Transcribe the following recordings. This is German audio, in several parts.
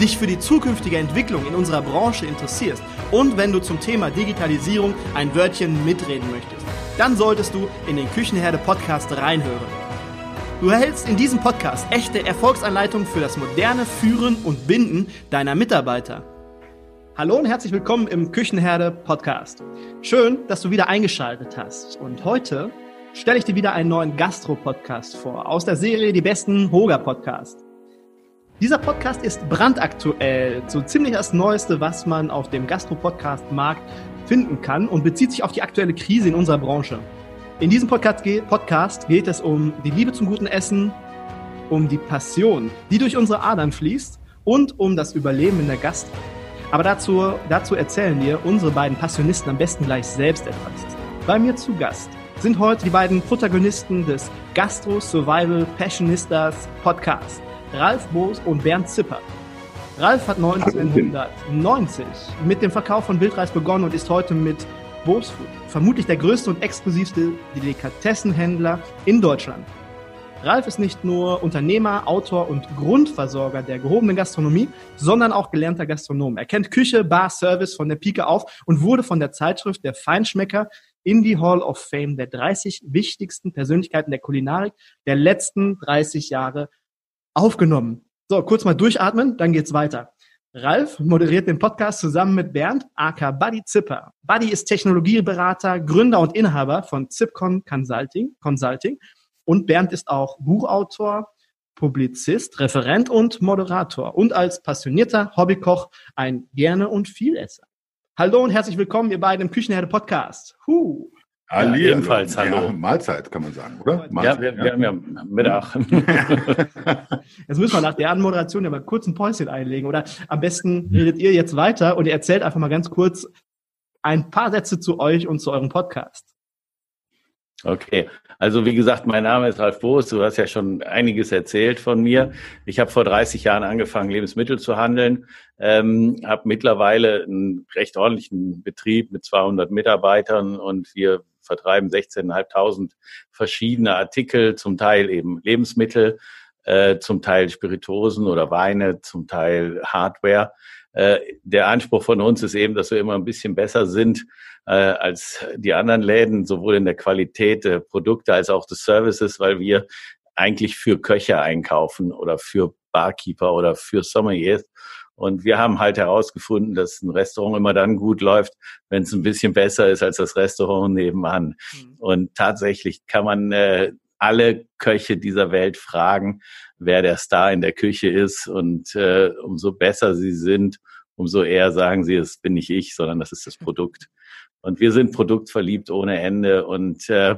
dich für die zukünftige Entwicklung in unserer Branche interessierst und wenn du zum Thema Digitalisierung ein Wörtchen mitreden möchtest, dann solltest du in den Küchenherde Podcast reinhören. Du erhältst in diesem Podcast echte Erfolgsanleitungen für das moderne Führen und Binden deiner Mitarbeiter. Hallo und herzlich willkommen im Küchenherde Podcast. Schön, dass du wieder eingeschaltet hast. Und heute stelle ich dir wieder einen neuen Gastro-Podcast vor aus der Serie Die besten Hoga-Podcasts. Dieser Podcast ist brandaktuell, so ziemlich das Neueste, was man auf dem Gastro-Podcast-Markt finden kann und bezieht sich auf die aktuelle Krise in unserer Branche. In diesem Podcast, geht es um die Liebe zum guten Essen, um die Passion, die durch unsere Adern fließt und um das Überleben in der Gastro. Aber dazu, dazu erzählen dir unsere beiden Passionisten am besten gleich selbst etwas. Bei mir zu Gast sind heute die beiden Protagonisten des Gastro Survival Passionistas Podcasts. Ralf Boos und Bernd Zipper. Ralf hat 1990 mit dem Verkauf von Wildreis begonnen und ist heute mit Boos Food vermutlich der größte und exklusivste Delikatessenhändler in Deutschland. Ralf ist nicht nur Unternehmer, Autor und Grundversorger der gehobenen Gastronomie, sondern auch gelernter Gastronom. Er kennt Küche, Bar, Service von der Pike auf und wurde von der Zeitschrift Der Feinschmecker in die Hall of Fame der 30 wichtigsten Persönlichkeiten der Kulinarik der letzten 30 Jahre aufgenommen. So, kurz mal durchatmen, dann geht's weiter. Ralf moderiert den Podcast zusammen mit Bernd, aka Buddy Zipper. Buddy ist Technologieberater, Gründer und Inhaber von Zipcon Consulting, Consulting. Und Bernd ist auch Buchautor, Publizist, Referent und Moderator. Und als passionierter Hobbykoch ein Gerne- und Vielesser. Hallo und herzlich willkommen, ihr beiden im Küchenherde Podcast. Huh. Ali, ja, ebenfalls, hallo. Ja, Mahlzeit kann man sagen, oder? Mahlzeit, ja, wir, ja. wir haben ja Mittag. Jetzt müssen wir nach der Anmoderation ja mal kurz ein Päuschen einlegen. Oder am besten redet ihr jetzt weiter und ihr erzählt einfach mal ganz kurz ein paar Sätze zu euch und zu eurem Podcast. Okay, also wie gesagt, mein Name ist Ralf Boos. Du hast ja schon einiges erzählt von mir. Ich habe vor 30 Jahren angefangen, Lebensmittel zu handeln, ähm, habe mittlerweile einen recht ordentlichen Betrieb mit 200 Mitarbeitern und wir vertreiben 16.500 verschiedene Artikel, zum Teil eben Lebensmittel, äh, zum Teil Spiritosen oder Weine, zum Teil Hardware. Äh, der Anspruch von uns ist eben, dass wir immer ein bisschen besser sind äh, als die anderen Läden, sowohl in der Qualität der Produkte als auch des Services, weil wir eigentlich für Köche einkaufen oder für Barkeeper oder für Sommeliers und wir haben halt herausgefunden, dass ein Restaurant immer dann gut läuft, wenn es ein bisschen besser ist als das Restaurant nebenan. Mhm. Und tatsächlich kann man äh, alle Köche dieser Welt fragen, wer der Star in der Küche ist. Und äh, umso besser sie sind, umso eher sagen sie, es bin nicht ich, sondern das ist das Produkt. Und wir sind produktverliebt ohne Ende. Und äh,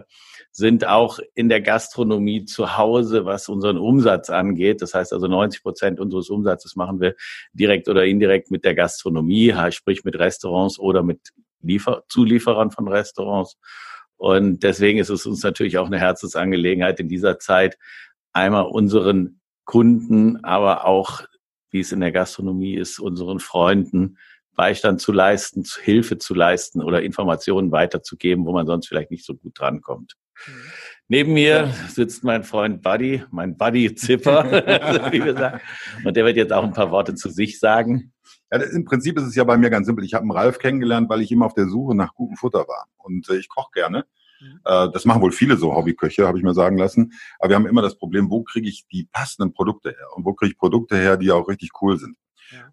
sind auch in der Gastronomie zu Hause, was unseren Umsatz angeht. Das heißt also 90 Prozent unseres Umsatzes machen wir direkt oder indirekt mit der Gastronomie, sprich mit Restaurants oder mit Liefer Zulieferern von Restaurants. Und deswegen ist es uns natürlich auch eine Herzensangelegenheit in dieser Zeit, einmal unseren Kunden, aber auch, wie es in der Gastronomie ist, unseren Freunden Beistand zu leisten, Hilfe zu leisten oder Informationen weiterzugeben, wo man sonst vielleicht nicht so gut drankommt. Mhm. Neben mir sitzt mein Freund Buddy, mein Buddy Zipper, wie wir sagen. Und der wird jetzt auch ein paar Worte zu sich sagen. Ja, Im Prinzip ist es ja bei mir ganz simpel. Ich habe einen Ralf kennengelernt, weil ich immer auf der Suche nach gutem Futter war. Und äh, ich koche gerne. Mhm. Äh, das machen wohl viele so Hobbyköche, habe ich mir sagen lassen. Aber wir haben immer das Problem, wo kriege ich die passenden Produkte her? Und wo kriege ich Produkte her, die auch richtig cool sind?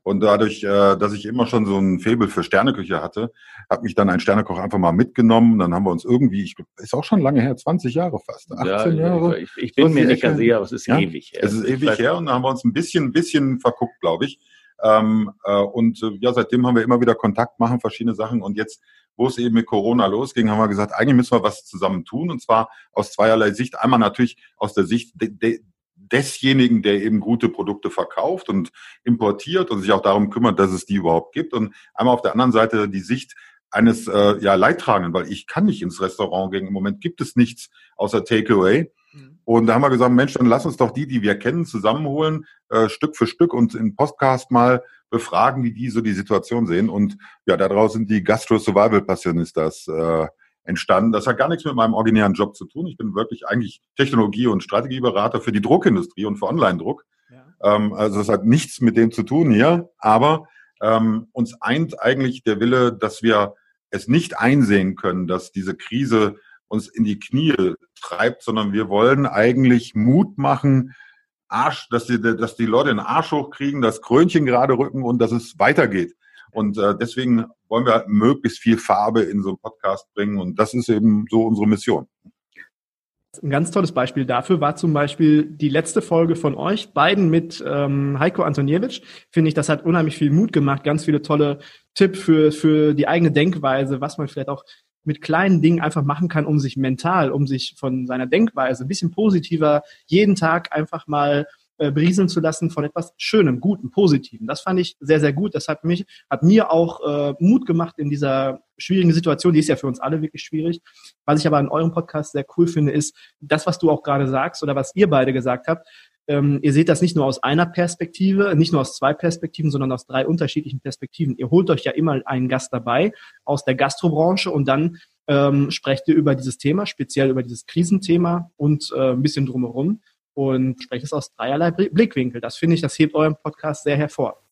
Und dadurch, äh, dass ich immer schon so ein Faible für Sterneküche hatte, hat mich dann ein Sternekoch einfach mal mitgenommen. Dann haben wir uns irgendwie, ich ist auch schon lange her, 20 Jahre fast, 18 ja, Jahre. Ich, ich bin mir nicht ganz sicher, aber es ist ja? ewig her. Es ist ewig her und da haben wir uns ein bisschen, bisschen verguckt, glaube ich. Ähm, äh, und äh, ja, seitdem haben wir immer wieder Kontakt, machen verschiedene Sachen. Und jetzt, wo es eben mit Corona losging, haben wir gesagt, eigentlich müssen wir was zusammen tun. Und zwar aus zweierlei Sicht. Einmal natürlich aus der Sicht de, de, desjenigen, der eben gute Produkte verkauft und importiert und sich auch darum kümmert, dass es die überhaupt gibt. Und einmal auf der anderen Seite die Sicht eines äh, ja, Leidtragenden, weil ich kann nicht ins Restaurant gehen. Im Moment gibt es nichts außer Takeaway. Mhm. Und da haben wir gesagt, Mensch, dann lass uns doch die, die wir kennen, zusammenholen, äh, Stück für Stück und im Podcast mal befragen, wie die so die Situation sehen. Und ja, daraus sind die Gastro Survival Passionistas äh, entstanden. Das hat gar nichts mit meinem originären Job zu tun. Ich bin wirklich eigentlich Technologie- und Strategieberater für die Druckindustrie und für Online-Druck. Ja. Ähm, also es hat nichts mit dem zu tun hier, aber ähm, uns eint eigentlich der Wille, dass wir es nicht einsehen können, dass diese Krise uns in die Knie treibt, sondern wir wollen eigentlich Mut machen, Arsch, dass die, dass die Leute den Arsch hochkriegen, das Krönchen gerade rücken und dass es weitergeht. Und äh, deswegen wollen wir möglichst viel Farbe in so einen Podcast bringen und das ist eben so unsere Mission. Ein ganz tolles Beispiel dafür war zum Beispiel die letzte Folge von euch, beiden mit ähm, Heiko Antoniewicz. Finde ich, das hat unheimlich viel Mut gemacht, ganz viele tolle Tipps für, für die eigene Denkweise, was man vielleicht auch mit kleinen Dingen einfach machen kann, um sich mental, um sich von seiner Denkweise ein bisschen positiver jeden Tag einfach mal äh, berieseln zu lassen von etwas Schönem, Guten, Positiven. Das fand ich sehr, sehr gut. Das hat mich, hat mir auch äh, Mut gemacht in dieser schwierigen Situation. Die ist ja für uns alle wirklich schwierig. Was ich aber in eurem Podcast sehr cool finde, ist das, was du auch gerade sagst oder was ihr beide gesagt habt. Ähm, ihr seht das nicht nur aus einer Perspektive, nicht nur aus zwei Perspektiven, sondern aus drei unterschiedlichen Perspektiven. Ihr holt euch ja immer einen Gast dabei aus der Gastrobranche und dann ähm, sprecht ihr über dieses Thema, speziell über dieses Krisenthema und äh, ein bisschen drumherum und spreche es aus dreierlei Blickwinkel. Das finde ich, das hebt euren Podcast sehr hervor.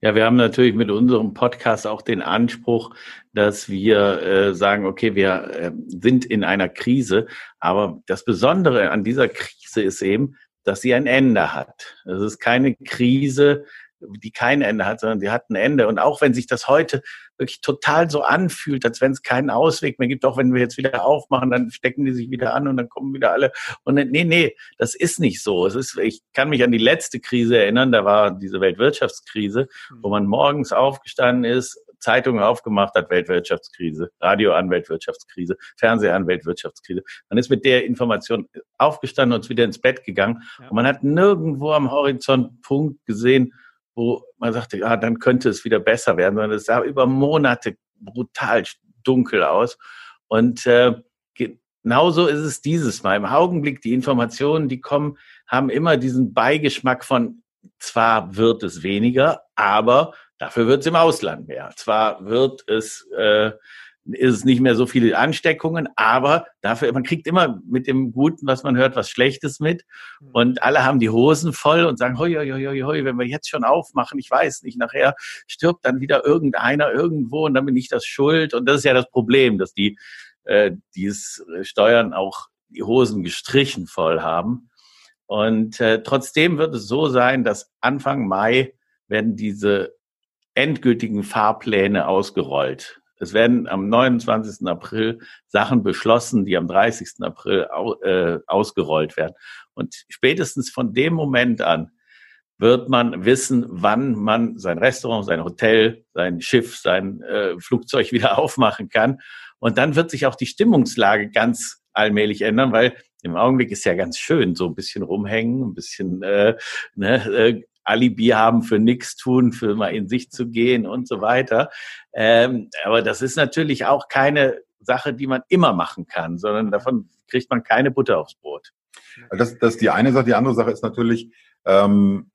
Ja, wir haben natürlich mit unserem Podcast auch den Anspruch, dass wir äh, sagen, okay, wir äh, sind in einer Krise, aber das Besondere an dieser Krise ist eben, dass sie ein Ende hat. Es ist keine Krise, die kein Ende hat, sondern sie hat ein Ende. Und auch wenn sich das heute wirklich total so anfühlt, als wenn es keinen Ausweg mehr gibt, auch wenn wir jetzt wieder aufmachen, dann stecken die sich wieder an und dann kommen wieder alle. Und nee, nee, das ist nicht so. Es ist, ich kann mich an die letzte Krise erinnern, da war diese Weltwirtschaftskrise, wo man morgens aufgestanden ist, Zeitungen aufgemacht hat, Weltwirtschaftskrise, Radio an, Weltwirtschaftskrise, Fernseher an, Weltwirtschaftskrise. Man ist mit der Information aufgestanden und ist wieder ins Bett gegangen. Und man hat nirgendwo am Horizont Punkt gesehen, wo man sagte, ja, dann könnte es wieder besser werden, sondern es sah über Monate brutal dunkel aus. Und äh, genauso ist es dieses Mal. Im Augenblick, die Informationen, die kommen, haben immer diesen Beigeschmack von, zwar wird es weniger, aber dafür wird es im Ausland mehr. Zwar wird es äh, ist es nicht mehr so viele Ansteckungen, aber dafür, man kriegt immer mit dem Guten, was man hört, was Schlechtes mit. Mhm. Und alle haben die Hosen voll und sagen, hoi, hoi, hoi, hoi, wenn wir jetzt schon aufmachen, ich weiß nicht, nachher stirbt dann wieder irgendeiner irgendwo und dann bin ich das schuld. Und das ist ja das Problem, dass die, äh, die es Steuern auch die Hosen gestrichen voll haben. Und äh, trotzdem wird es so sein, dass Anfang Mai werden diese endgültigen Fahrpläne ausgerollt. Es werden am 29. April Sachen beschlossen, die am 30. April au, äh, ausgerollt werden. Und spätestens von dem Moment an wird man wissen, wann man sein Restaurant, sein Hotel, sein Schiff, sein äh, Flugzeug wieder aufmachen kann. Und dann wird sich auch die Stimmungslage ganz allmählich ändern, weil im Augenblick ist ja ganz schön, so ein bisschen rumhängen, ein bisschen äh, ne, äh, Alibi haben für nichts tun, für mal in sich zu gehen und so weiter. Ähm, aber das ist natürlich auch keine Sache, die man immer machen kann, sondern davon kriegt man keine Butter aufs Brot. Das, das ist die eine Sache. Die andere Sache ist natürlich, ähm,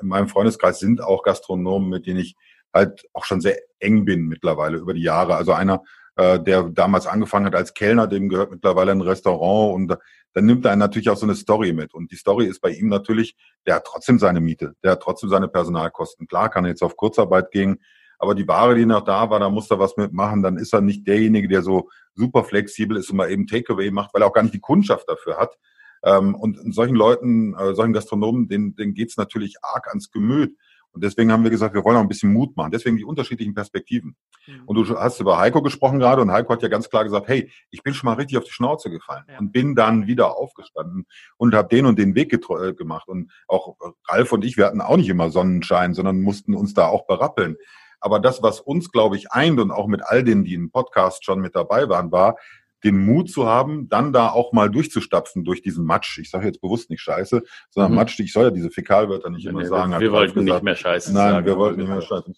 in meinem Freundeskreis sind auch Gastronomen, mit denen ich halt auch schon sehr eng bin mittlerweile über die Jahre. Also einer, äh, der damals angefangen hat als Kellner, dem gehört mittlerweile ein Restaurant und dann nimmt er natürlich auch so eine Story mit. Und die Story ist bei ihm natürlich, der hat trotzdem seine Miete, der hat trotzdem seine Personalkosten. Klar kann er jetzt auf Kurzarbeit gehen, aber die Ware, die noch da war, da muss er was mitmachen. Dann ist er nicht derjenige, der so super flexibel ist und mal eben Takeaway macht, weil er auch gar nicht die Kundschaft dafür hat. Ähm, und solchen Leuten, äh, solchen Gastronomen, denen, denen geht's natürlich arg ans Gemüt. Und deswegen haben wir gesagt, wir wollen auch ein bisschen Mut machen. Deswegen die unterschiedlichen Perspektiven. Mhm. Und du hast über Heiko gesprochen gerade und Heiko hat ja ganz klar gesagt, hey, ich bin schon mal richtig auf die Schnauze gefallen ja. und bin dann wieder aufgestanden und habe den und den Weg äh, gemacht. Und auch Ralf und ich, wir hatten auch nicht immer Sonnenschein, sondern mussten uns da auch berappeln. Aber das, was uns, glaube ich, eint und auch mit all denen, die im Podcast schon mit dabei waren, war, den Mut zu haben, dann da auch mal durchzustapfen durch diesen Matsch. Ich sage jetzt bewusst nicht Scheiße, sondern mhm. Matsch. Ich soll ja diese Fäkalwörter nicht immer nee, sagen. Wir wollten nicht mehr Scheiße Nein, sagen. wir wollten nicht mehr Scheiße.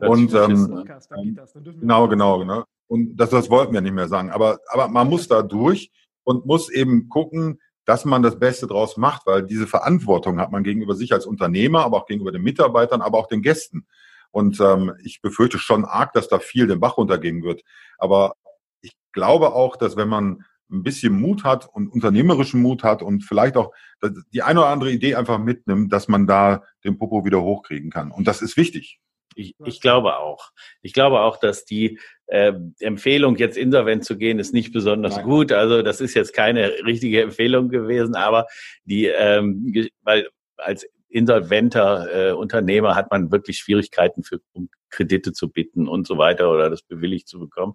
Und ähm, genau, genau, genau. Und das, das wollten wir nicht mehr sagen. Aber, aber man muss da durch und muss eben gucken, dass man das Beste draus macht, weil diese Verantwortung hat man gegenüber sich als Unternehmer, aber auch gegenüber den Mitarbeitern, aber auch den Gästen. Und ähm, ich befürchte schon arg, dass da viel den Bach runtergehen wird. Aber ich glaube auch, dass wenn man ein bisschen Mut hat und unternehmerischen Mut hat und vielleicht auch die eine oder andere Idee einfach mitnimmt, dass man da den Popo wieder hochkriegen kann. Und das ist wichtig. Ich, ich glaube auch. Ich glaube auch, dass die äh, Empfehlung, jetzt insolvent zu gehen, ist nicht besonders Nein. gut. Also das ist jetzt keine richtige Empfehlung gewesen, aber die, ähm, weil als insolventer äh, Unternehmer hat man wirklich Schwierigkeiten für um Kredite zu bitten und so weiter oder das bewilligt zu bekommen.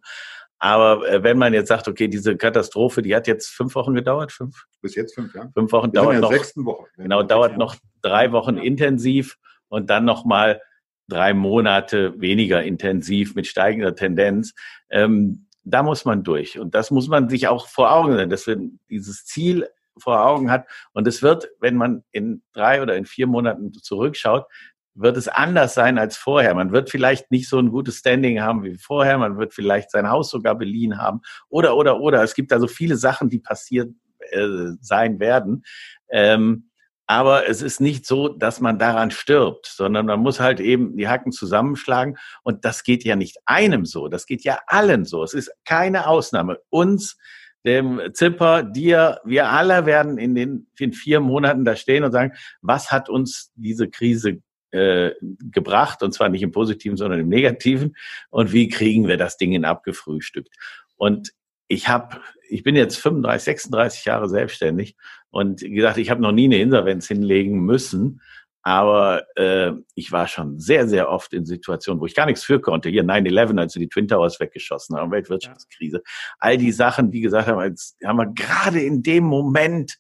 Aber äh, wenn man jetzt sagt, okay, diese Katastrophe, die hat jetzt fünf Wochen gedauert, fünf? Bis jetzt fünf, ja. Fünf Wochen dauert noch. Sechsten Woche. Genau, dauert noch drei Wochen intensiv und dann noch mal drei Monate weniger intensiv mit steigender Tendenz. Ähm, da muss man durch. Und das muss man sich auch vor Augen sehen, dass man dieses Ziel vor Augen hat. Und es wird, wenn man in drei oder in vier Monaten zurückschaut, wird es anders sein als vorher. Man wird vielleicht nicht so ein gutes Standing haben wie vorher. Man wird vielleicht sein Haus sogar beliehen haben. Oder, oder, oder. Es gibt also viele Sachen, die passiert äh, sein werden. Ähm, aber es ist nicht so, dass man daran stirbt, sondern man muss halt eben die Hacken zusammenschlagen. Und das geht ja nicht einem so, das geht ja allen so. Es ist keine Ausnahme. Uns, dem Zipper, dir, wir alle werden in den, in vier Monaten da stehen und sagen, was hat uns diese Krise äh, gebracht? Und zwar nicht im Positiven, sondern im Negativen. Und wie kriegen wir das Ding in abgefrühstückt? Und ich habe, ich bin jetzt 35, 36 Jahre selbstständig und gesagt, ich habe noch nie eine Insolvenz hinlegen müssen, aber äh, ich war schon sehr, sehr oft in Situationen, wo ich gar nichts für konnte. Hier 9-11, als wir die Twin Towers weggeschossen haben, Weltwirtschaftskrise. All die Sachen, die gesagt haben, jetzt haben wir gerade in dem Moment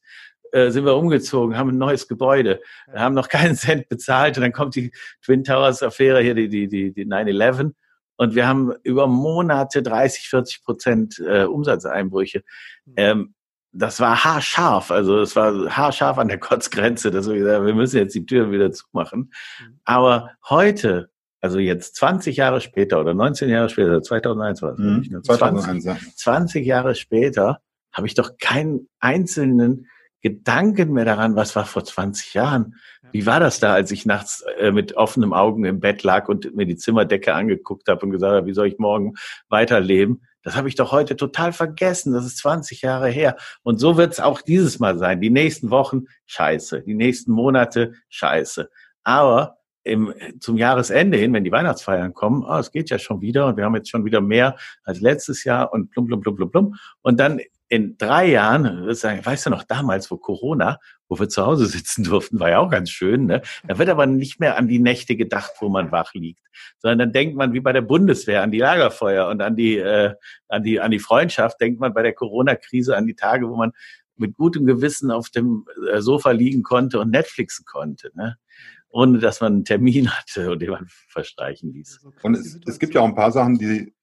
äh, sind wir umgezogen, haben ein neues Gebäude, haben noch keinen Cent bezahlt und dann kommt die Twin Towers Affäre hier, die, die, die, die 9-11 und wir haben über Monate 30, 40 Prozent äh, Umsatzeinbrüche. Mhm. Ähm, das war haarscharf, also es war haarscharf an der Kotzgrenze, dass wir gesagt haben, wir müssen jetzt die Tür wieder zumachen. Mhm. Aber heute, also jetzt 20 Jahre später oder 19 Jahre später, 2001 war es, mhm, 2001, 20, 20 Jahre später, habe ich doch keinen einzelnen Gedanken mehr daran, was war vor 20 Jahren. Wie war das da, als ich nachts äh, mit offenem Augen im Bett lag und mir die Zimmerdecke angeguckt habe und gesagt habe, wie soll ich morgen weiterleben? Das habe ich doch heute total vergessen. Das ist 20 Jahre her. Und so wird es auch dieses Mal sein. Die nächsten Wochen scheiße, die nächsten Monate scheiße. Aber im, zum Jahresende hin, wenn die Weihnachtsfeiern kommen, oh, es geht ja schon wieder und wir haben jetzt schon wieder mehr als letztes Jahr und plum, plum, plum, plum, plum. Und dann in drei Jahren, weißt du noch, damals vor Corona, wo wir zu Hause sitzen durften, war ja auch ganz schön, ne? Da wird aber nicht mehr an die Nächte gedacht, wo man wach liegt, sondern dann denkt man wie bei der Bundeswehr an die Lagerfeuer und an die, äh, an die, an die Freundschaft, denkt man bei der Corona-Krise an die Tage, wo man mit gutem Gewissen auf dem äh, Sofa liegen konnte und Netflixen konnte, ne? ohne dass man einen Termin hatte und den man verstreichen ließ. Und es, es gibt ja auch ein paar Sachen, die,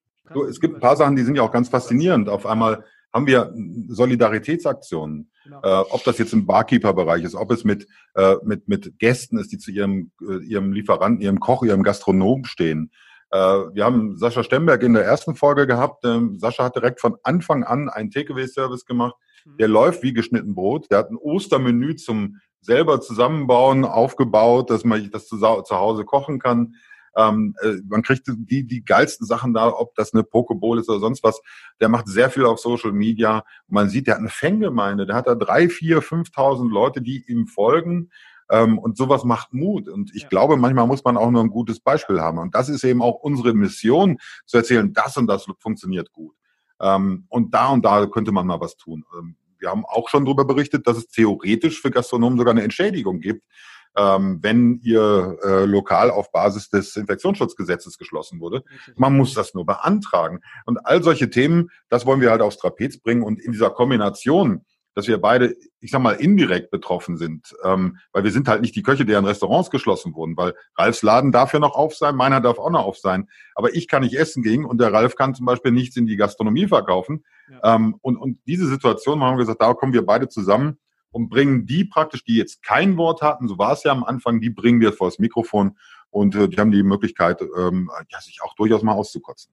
es gibt ein paar Sachen, die sind ja auch ganz faszinierend. Auf einmal haben wir Solidaritätsaktionen. Genau. Äh, ob das jetzt im Barkeeper-Bereich ist, ob es mit, äh, mit, mit Gästen ist, die zu ihrem, äh, ihrem Lieferanten, ihrem Koch, ihrem Gastronom stehen. Äh, wir haben Sascha Stemberg in der ersten Folge gehabt. Ähm, Sascha hat direkt von Anfang an einen Takeaway-Service gemacht. Mhm. Der läuft wie geschnitten Brot. Der hat ein Ostermenü zum selber zusammenbauen, aufgebaut, dass man das zu, zu Hause kochen kann. Ähm, äh, man kriegt die, die geilsten Sachen da, ob das eine Pokeball ist oder sonst was. Der macht sehr viel auf Social Media. Man sieht, der hat eine Fangemeinde. Der hat da drei, vier, fünftausend Leute, die ihm folgen. Ähm, und sowas macht Mut. Und ich ja. glaube, manchmal muss man auch nur ein gutes Beispiel haben. Und das ist eben auch unsere Mission, zu erzählen, das und das funktioniert gut. Ähm, und da und da könnte man mal was tun. Ähm, wir haben auch schon darüber berichtet, dass es theoretisch für Gastronomen sogar eine Entschädigung gibt, ähm, wenn ihr äh, lokal auf Basis des Infektionsschutzgesetzes geschlossen wurde. Man muss das nur beantragen. Und all solche Themen, das wollen wir halt aufs Trapez bringen. Und in dieser Kombination, dass wir beide, ich sag mal, indirekt betroffen sind, ähm, weil wir sind halt nicht die Köche, deren Restaurants geschlossen wurden, weil Ralfs Laden darf ja noch auf sein, meiner darf auch noch auf sein, aber ich kann nicht essen gehen und der Ralf kann zum Beispiel nichts in die Gastronomie verkaufen. Ja. Ähm, und, und diese Situation haben wir gesagt, da kommen wir beide zusammen und bringen die praktisch, die jetzt kein Wort hatten, so war es ja am Anfang, die bringen wir vor das Mikrofon und äh, die haben die Möglichkeit, ähm, ja, sich auch durchaus mal auszukotzen.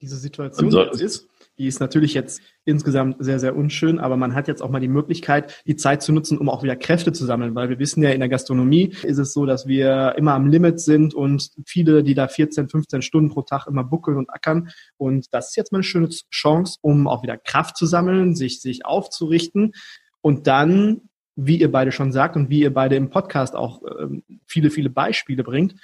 Diese Situation so, jetzt ist, die ist natürlich jetzt insgesamt sehr, sehr unschön, aber man hat jetzt auch mal die Möglichkeit, die Zeit zu nutzen, um auch wieder Kräfte zu sammeln, weil wir wissen ja, in der Gastronomie ist es so, dass wir immer am Limit sind und viele, die da 14, 15 Stunden pro Tag immer buckeln und ackern. Und das ist jetzt mal eine schöne Chance, um auch wieder Kraft zu sammeln, sich, sich aufzurichten und dann wie ihr beide schon sagt und wie ihr beide im Podcast auch ähm, viele, viele Beispiele bringt,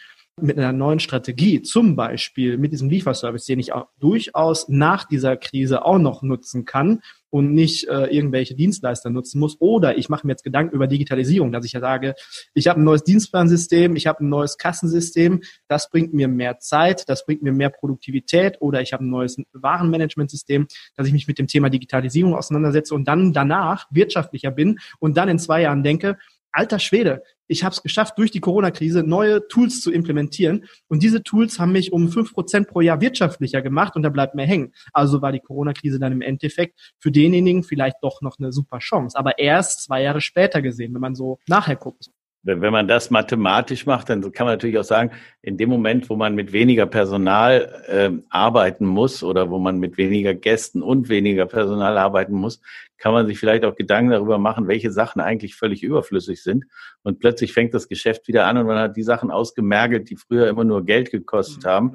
mit einer neuen Strategie, zum Beispiel mit diesem Lieferservice, den ich auch durchaus nach dieser Krise auch noch nutzen kann und nicht äh, irgendwelche Dienstleister nutzen muss. Oder ich mache mir jetzt Gedanken über Digitalisierung, dass ich ja sage, ich habe ein neues Dienstplansystem, ich habe ein neues Kassensystem, das bringt mir mehr Zeit, das bringt mir mehr Produktivität oder ich habe ein neues Warenmanagementsystem, dass ich mich mit dem Thema Digitalisierung auseinandersetze und dann danach wirtschaftlicher bin und dann in zwei Jahren denke, alter Schwede, ich habe es geschafft, durch die Corona-Krise neue Tools zu implementieren. Und diese Tools haben mich um fünf Prozent pro Jahr wirtschaftlicher gemacht und da bleibt mehr hängen. Also war die Corona-Krise dann im Endeffekt für denjenigen vielleicht doch noch eine super Chance. Aber erst zwei Jahre später gesehen, wenn man so nachher guckt wenn man das mathematisch macht, dann kann man natürlich auch sagen, in dem Moment, wo man mit weniger Personal äh, arbeiten muss oder wo man mit weniger Gästen und weniger Personal arbeiten muss, kann man sich vielleicht auch Gedanken darüber machen, welche Sachen eigentlich völlig überflüssig sind. Und plötzlich fängt das Geschäft wieder an und man hat die Sachen ausgemergelt, die früher immer nur Geld gekostet mhm. haben.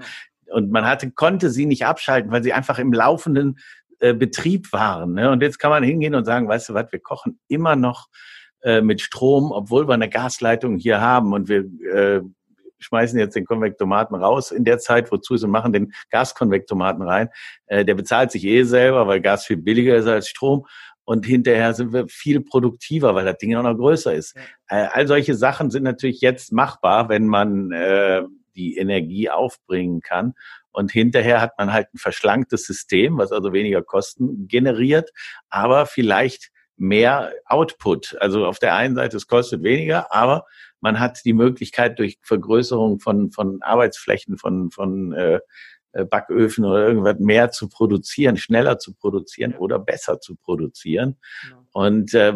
Und man hatte, konnte sie nicht abschalten, weil sie einfach im laufenden äh, Betrieb waren. Ne? Und jetzt kann man hingehen und sagen, weißt du was, wir kochen immer noch äh, mit Strom, obwohl wir eine Gasleitung hier haben und wir äh, schmeißen jetzt den Konvektomaten raus in der Zeit, wozu sie machen den Gaskonvektomaten rein. Äh, der bezahlt sich eh selber, weil Gas viel billiger ist als Strom. Und hinterher sind wir viel produktiver, weil das Ding auch noch größer ist. Äh, all solche Sachen sind natürlich jetzt machbar, wenn man äh, die Energie aufbringen kann. Und hinterher hat man halt ein verschlanktes System, was also weniger Kosten generiert, aber vielleicht mehr Output. Also auf der einen Seite, es kostet weniger, aber man hat die Möglichkeit durch Vergrößerung von, von Arbeitsflächen, von, von äh, Backöfen oder irgendwas mehr zu produzieren, schneller zu produzieren oder besser zu produzieren. Genau. Und äh,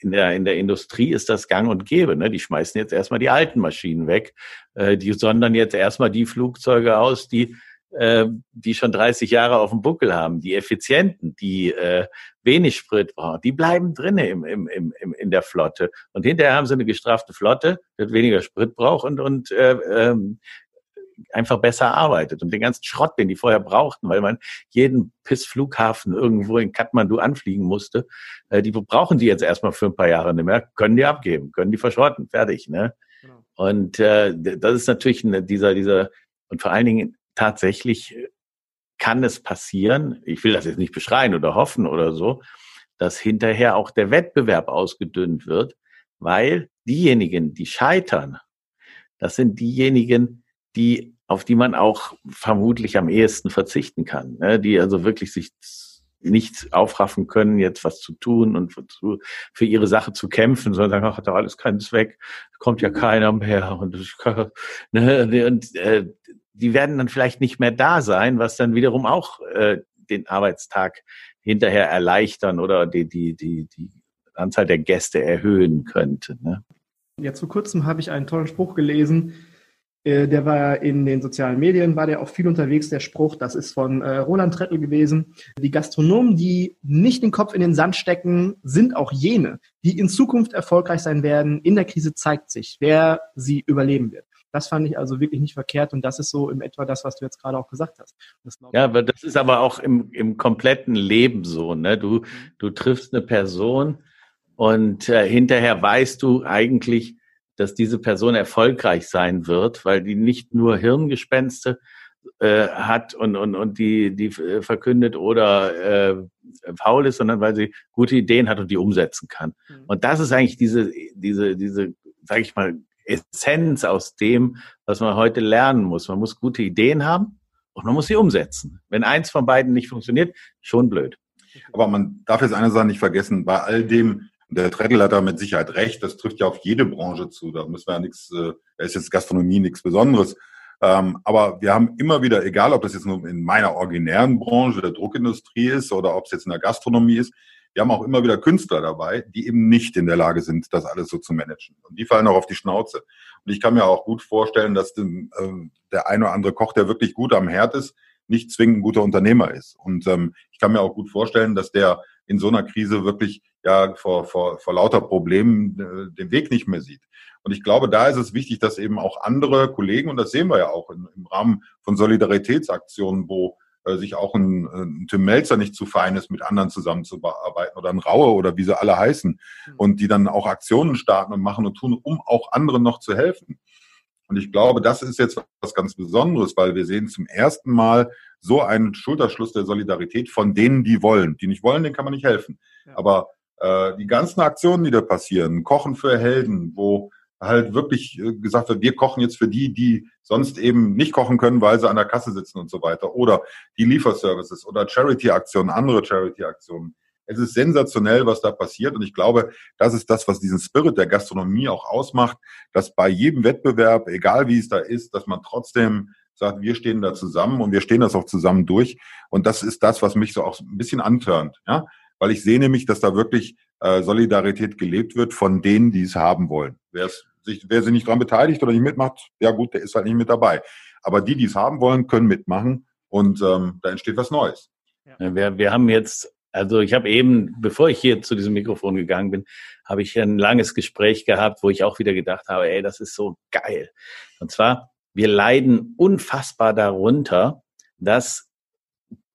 in der, in der Industrie ist das gang und gäbe. Ne? Die schmeißen jetzt erstmal die alten Maschinen weg. Äh, die sondern jetzt erstmal die Flugzeuge aus, die äh, die schon 30 Jahre auf dem Buckel haben, die effizienten, die äh, wenig Sprit brauchen, die bleiben drinnen im, im, im, im, in der Flotte. Und hinterher haben sie eine gestrafte Flotte, die weniger Sprit braucht und, und äh, ähm, einfach besser arbeitet. Und den ganzen Schrott, den die vorher brauchten, weil man jeden Pissflughafen irgendwo in Kathmandu anfliegen musste, äh, die brauchen die jetzt erstmal für ein paar Jahre nicht mehr, können die abgeben, können die verschrotten, fertig. Ne? Genau. Und äh, das ist natürlich eine, dieser, dieser, und vor allen Dingen tatsächlich kann es passieren, ich will das jetzt nicht beschreien oder hoffen oder so, dass hinterher auch der Wettbewerb ausgedünnt wird, weil diejenigen, die scheitern, das sind diejenigen, die, auf die man auch vermutlich am ehesten verzichten kann, ne? die also wirklich sich nicht aufraffen können, jetzt was zu tun und für, ihre Sache zu kämpfen, sondern sagen, ach, hat doch alles keinen Zweck, kommt ja keiner mehr und, ne, und äh, die werden dann vielleicht nicht mehr da sein, was dann wiederum auch äh, den Arbeitstag hinterher erleichtern oder die, die, die, die Anzahl der Gäste erhöhen könnte. Ne? Ja, zu kurzem habe ich einen tollen Spruch gelesen. Äh, der war in den sozialen Medien, war der auch viel unterwegs, der Spruch. Das ist von äh, Roland Trettel gewesen. Die Gastronomen, die nicht den Kopf in den Sand stecken, sind auch jene, die in Zukunft erfolgreich sein werden. In der Krise zeigt sich, wer sie überleben wird. Das fand ich also wirklich nicht verkehrt und das ist so im etwa das, was du jetzt gerade auch gesagt hast. ja, aber das ist aber auch im, im kompletten Leben so. Ne? Du, mhm. du triffst eine Person und äh, hinterher weißt du eigentlich, dass diese Person erfolgreich sein wird, weil die nicht nur Hirngespenste äh, hat und, und, und die, die äh, verkündet oder äh, faul ist, sondern weil sie gute Ideen hat und die umsetzen kann. Mhm. Und das ist eigentlich diese, diese, diese, sag ich mal, Essenz aus dem, was man heute lernen muss. Man muss gute Ideen haben und man muss sie umsetzen. Wenn eins von beiden nicht funktioniert, schon blöd. Aber man darf jetzt eine Sache nicht vergessen, bei all dem, der Treddle hat da mit Sicherheit recht, das trifft ja auf jede Branche zu. Da müssen wir ja nichts, äh, da ist jetzt Gastronomie nichts Besonderes. Ähm, aber wir haben immer wieder, egal ob das jetzt nur in meiner originären Branche der Druckindustrie ist oder ob es jetzt in der Gastronomie ist, wir haben auch immer wieder Künstler dabei, die eben nicht in der Lage sind, das alles so zu managen. Und die fallen auch auf die Schnauze. Und ich kann mir auch gut vorstellen, dass dem, äh, der eine oder andere Koch, der wirklich gut am Herd ist, nicht zwingend ein guter Unternehmer ist. Und ähm, ich kann mir auch gut vorstellen, dass der in so einer Krise wirklich ja vor, vor, vor lauter Problemen äh, den Weg nicht mehr sieht. Und ich glaube, da ist es wichtig, dass eben auch andere Kollegen, und das sehen wir ja auch in, im Rahmen von Solidaritätsaktionen, wo sich auch ein, ein Tim Melzer nicht zu fein ist, mit anderen zusammenzuarbeiten oder ein Raue oder wie sie alle heißen hm. und die dann auch Aktionen starten und machen und tun, um auch anderen noch zu helfen. Und ich glaube, das ist jetzt was ganz Besonderes, weil wir sehen zum ersten Mal so einen Schulterschluss der Solidarität von denen, die wollen. Die nicht wollen, denen kann man nicht helfen. Ja. Aber äh, die ganzen Aktionen, die da passieren, Kochen für Helden, wo halt wirklich äh, gesagt wird, wir kochen jetzt für die, die sonst eben nicht kochen können, weil sie an der Kasse sitzen und so weiter. Oder die Lieferservices oder Charity-Aktionen, andere Charity-Aktionen. Es ist sensationell, was da passiert. Und ich glaube, das ist das, was diesen Spirit der Gastronomie auch ausmacht, dass bei jedem Wettbewerb, egal wie es da ist, dass man trotzdem sagt, wir stehen da zusammen und wir stehen das auch zusammen durch. Und das ist das, was mich so auch ein bisschen antörnt. Ja? Weil ich sehe nämlich, dass da wirklich äh, Solidarität gelebt wird von denen, die es haben wollen. Wer, es sich, wer sich nicht daran beteiligt oder nicht mitmacht, ja gut, der ist halt nicht mit dabei. Aber die, die es haben wollen, können mitmachen und ähm, da entsteht was Neues. Ja. Wir, wir haben jetzt, also ich habe eben, bevor ich hier zu diesem Mikrofon gegangen bin, habe ich ein langes Gespräch gehabt, wo ich auch wieder gedacht habe, ey, das ist so geil. Und zwar, wir leiden unfassbar darunter, dass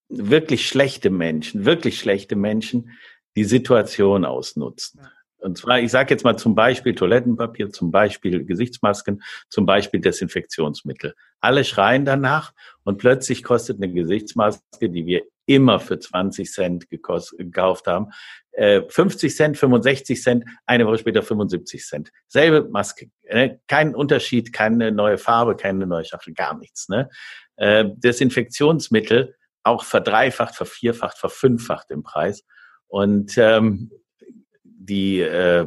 wirklich schlechte Menschen, wirklich schlechte Menschen die Situation ausnutzen. Und zwar, ich sage jetzt mal zum Beispiel Toilettenpapier, zum Beispiel Gesichtsmasken, zum Beispiel Desinfektionsmittel. Alle schreien danach und plötzlich kostet eine Gesichtsmaske, die wir immer für 20 Cent gekauft haben, 50 äh, Cent, 65 Cent, eine Woche später 75 Cent. Selbe Maske, ne? kein Unterschied, keine neue Farbe, keine neue Schachtel, gar nichts. Ne? Äh, Desinfektionsmittel auch verdreifacht, vervierfacht, verfünffacht im Preis. Und ähm, die, äh,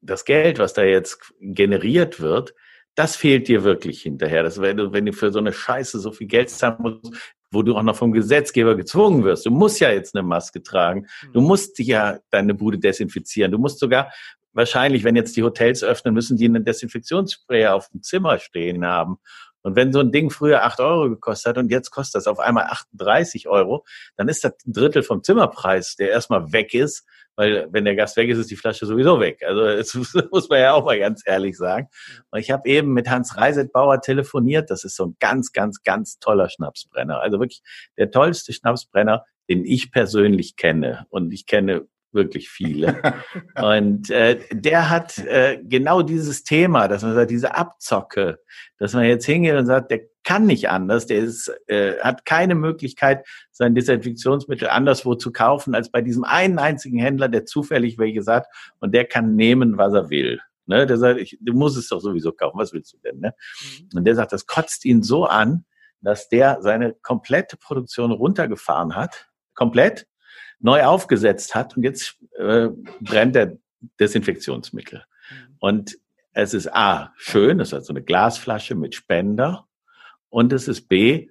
das Geld, was da jetzt generiert wird, das fehlt dir wirklich hinterher. Das, wenn, du, wenn du für so eine Scheiße so viel Geld zahlen musst, wo du auch noch vom Gesetzgeber gezwungen wirst. Du musst ja jetzt eine Maske tragen. Du hm. musst ja deine Bude desinfizieren. Du musst sogar wahrscheinlich, wenn jetzt die Hotels öffnen, müssen die einen Desinfektionsspray auf dem Zimmer stehen haben. Und wenn so ein Ding früher acht Euro gekostet hat und jetzt kostet das auf einmal 38 Euro, dann ist das ein Drittel vom Zimmerpreis, der erstmal weg ist, weil wenn der Gast weg ist, ist die Flasche sowieso weg. Also das muss man ja auch mal ganz ehrlich sagen. Und ich habe eben mit Hans Reisetbauer telefoniert. Das ist so ein ganz, ganz, ganz toller Schnapsbrenner. Also wirklich der tollste Schnapsbrenner, den ich persönlich kenne. Und ich kenne wirklich viele. und äh, der hat äh, genau dieses Thema, dass man sagt, diese Abzocke, dass man jetzt hingeht und sagt, der kann nicht anders, der ist, äh, hat keine Möglichkeit, sein Desinfektionsmittel anderswo zu kaufen, als bei diesem einen einzigen Händler, der zufällig welches hat und der kann nehmen, was er will. Ne? Der sagt, ich, du musst es doch sowieso kaufen, was willst du denn? Ne? Mhm. Und der sagt, das kotzt ihn so an, dass der seine komplette Produktion runtergefahren hat, komplett, neu aufgesetzt hat und jetzt äh, brennt der Desinfektionsmittel. Mhm. Und es ist A, schön, es hat so eine Glasflasche mit Spender und es ist B,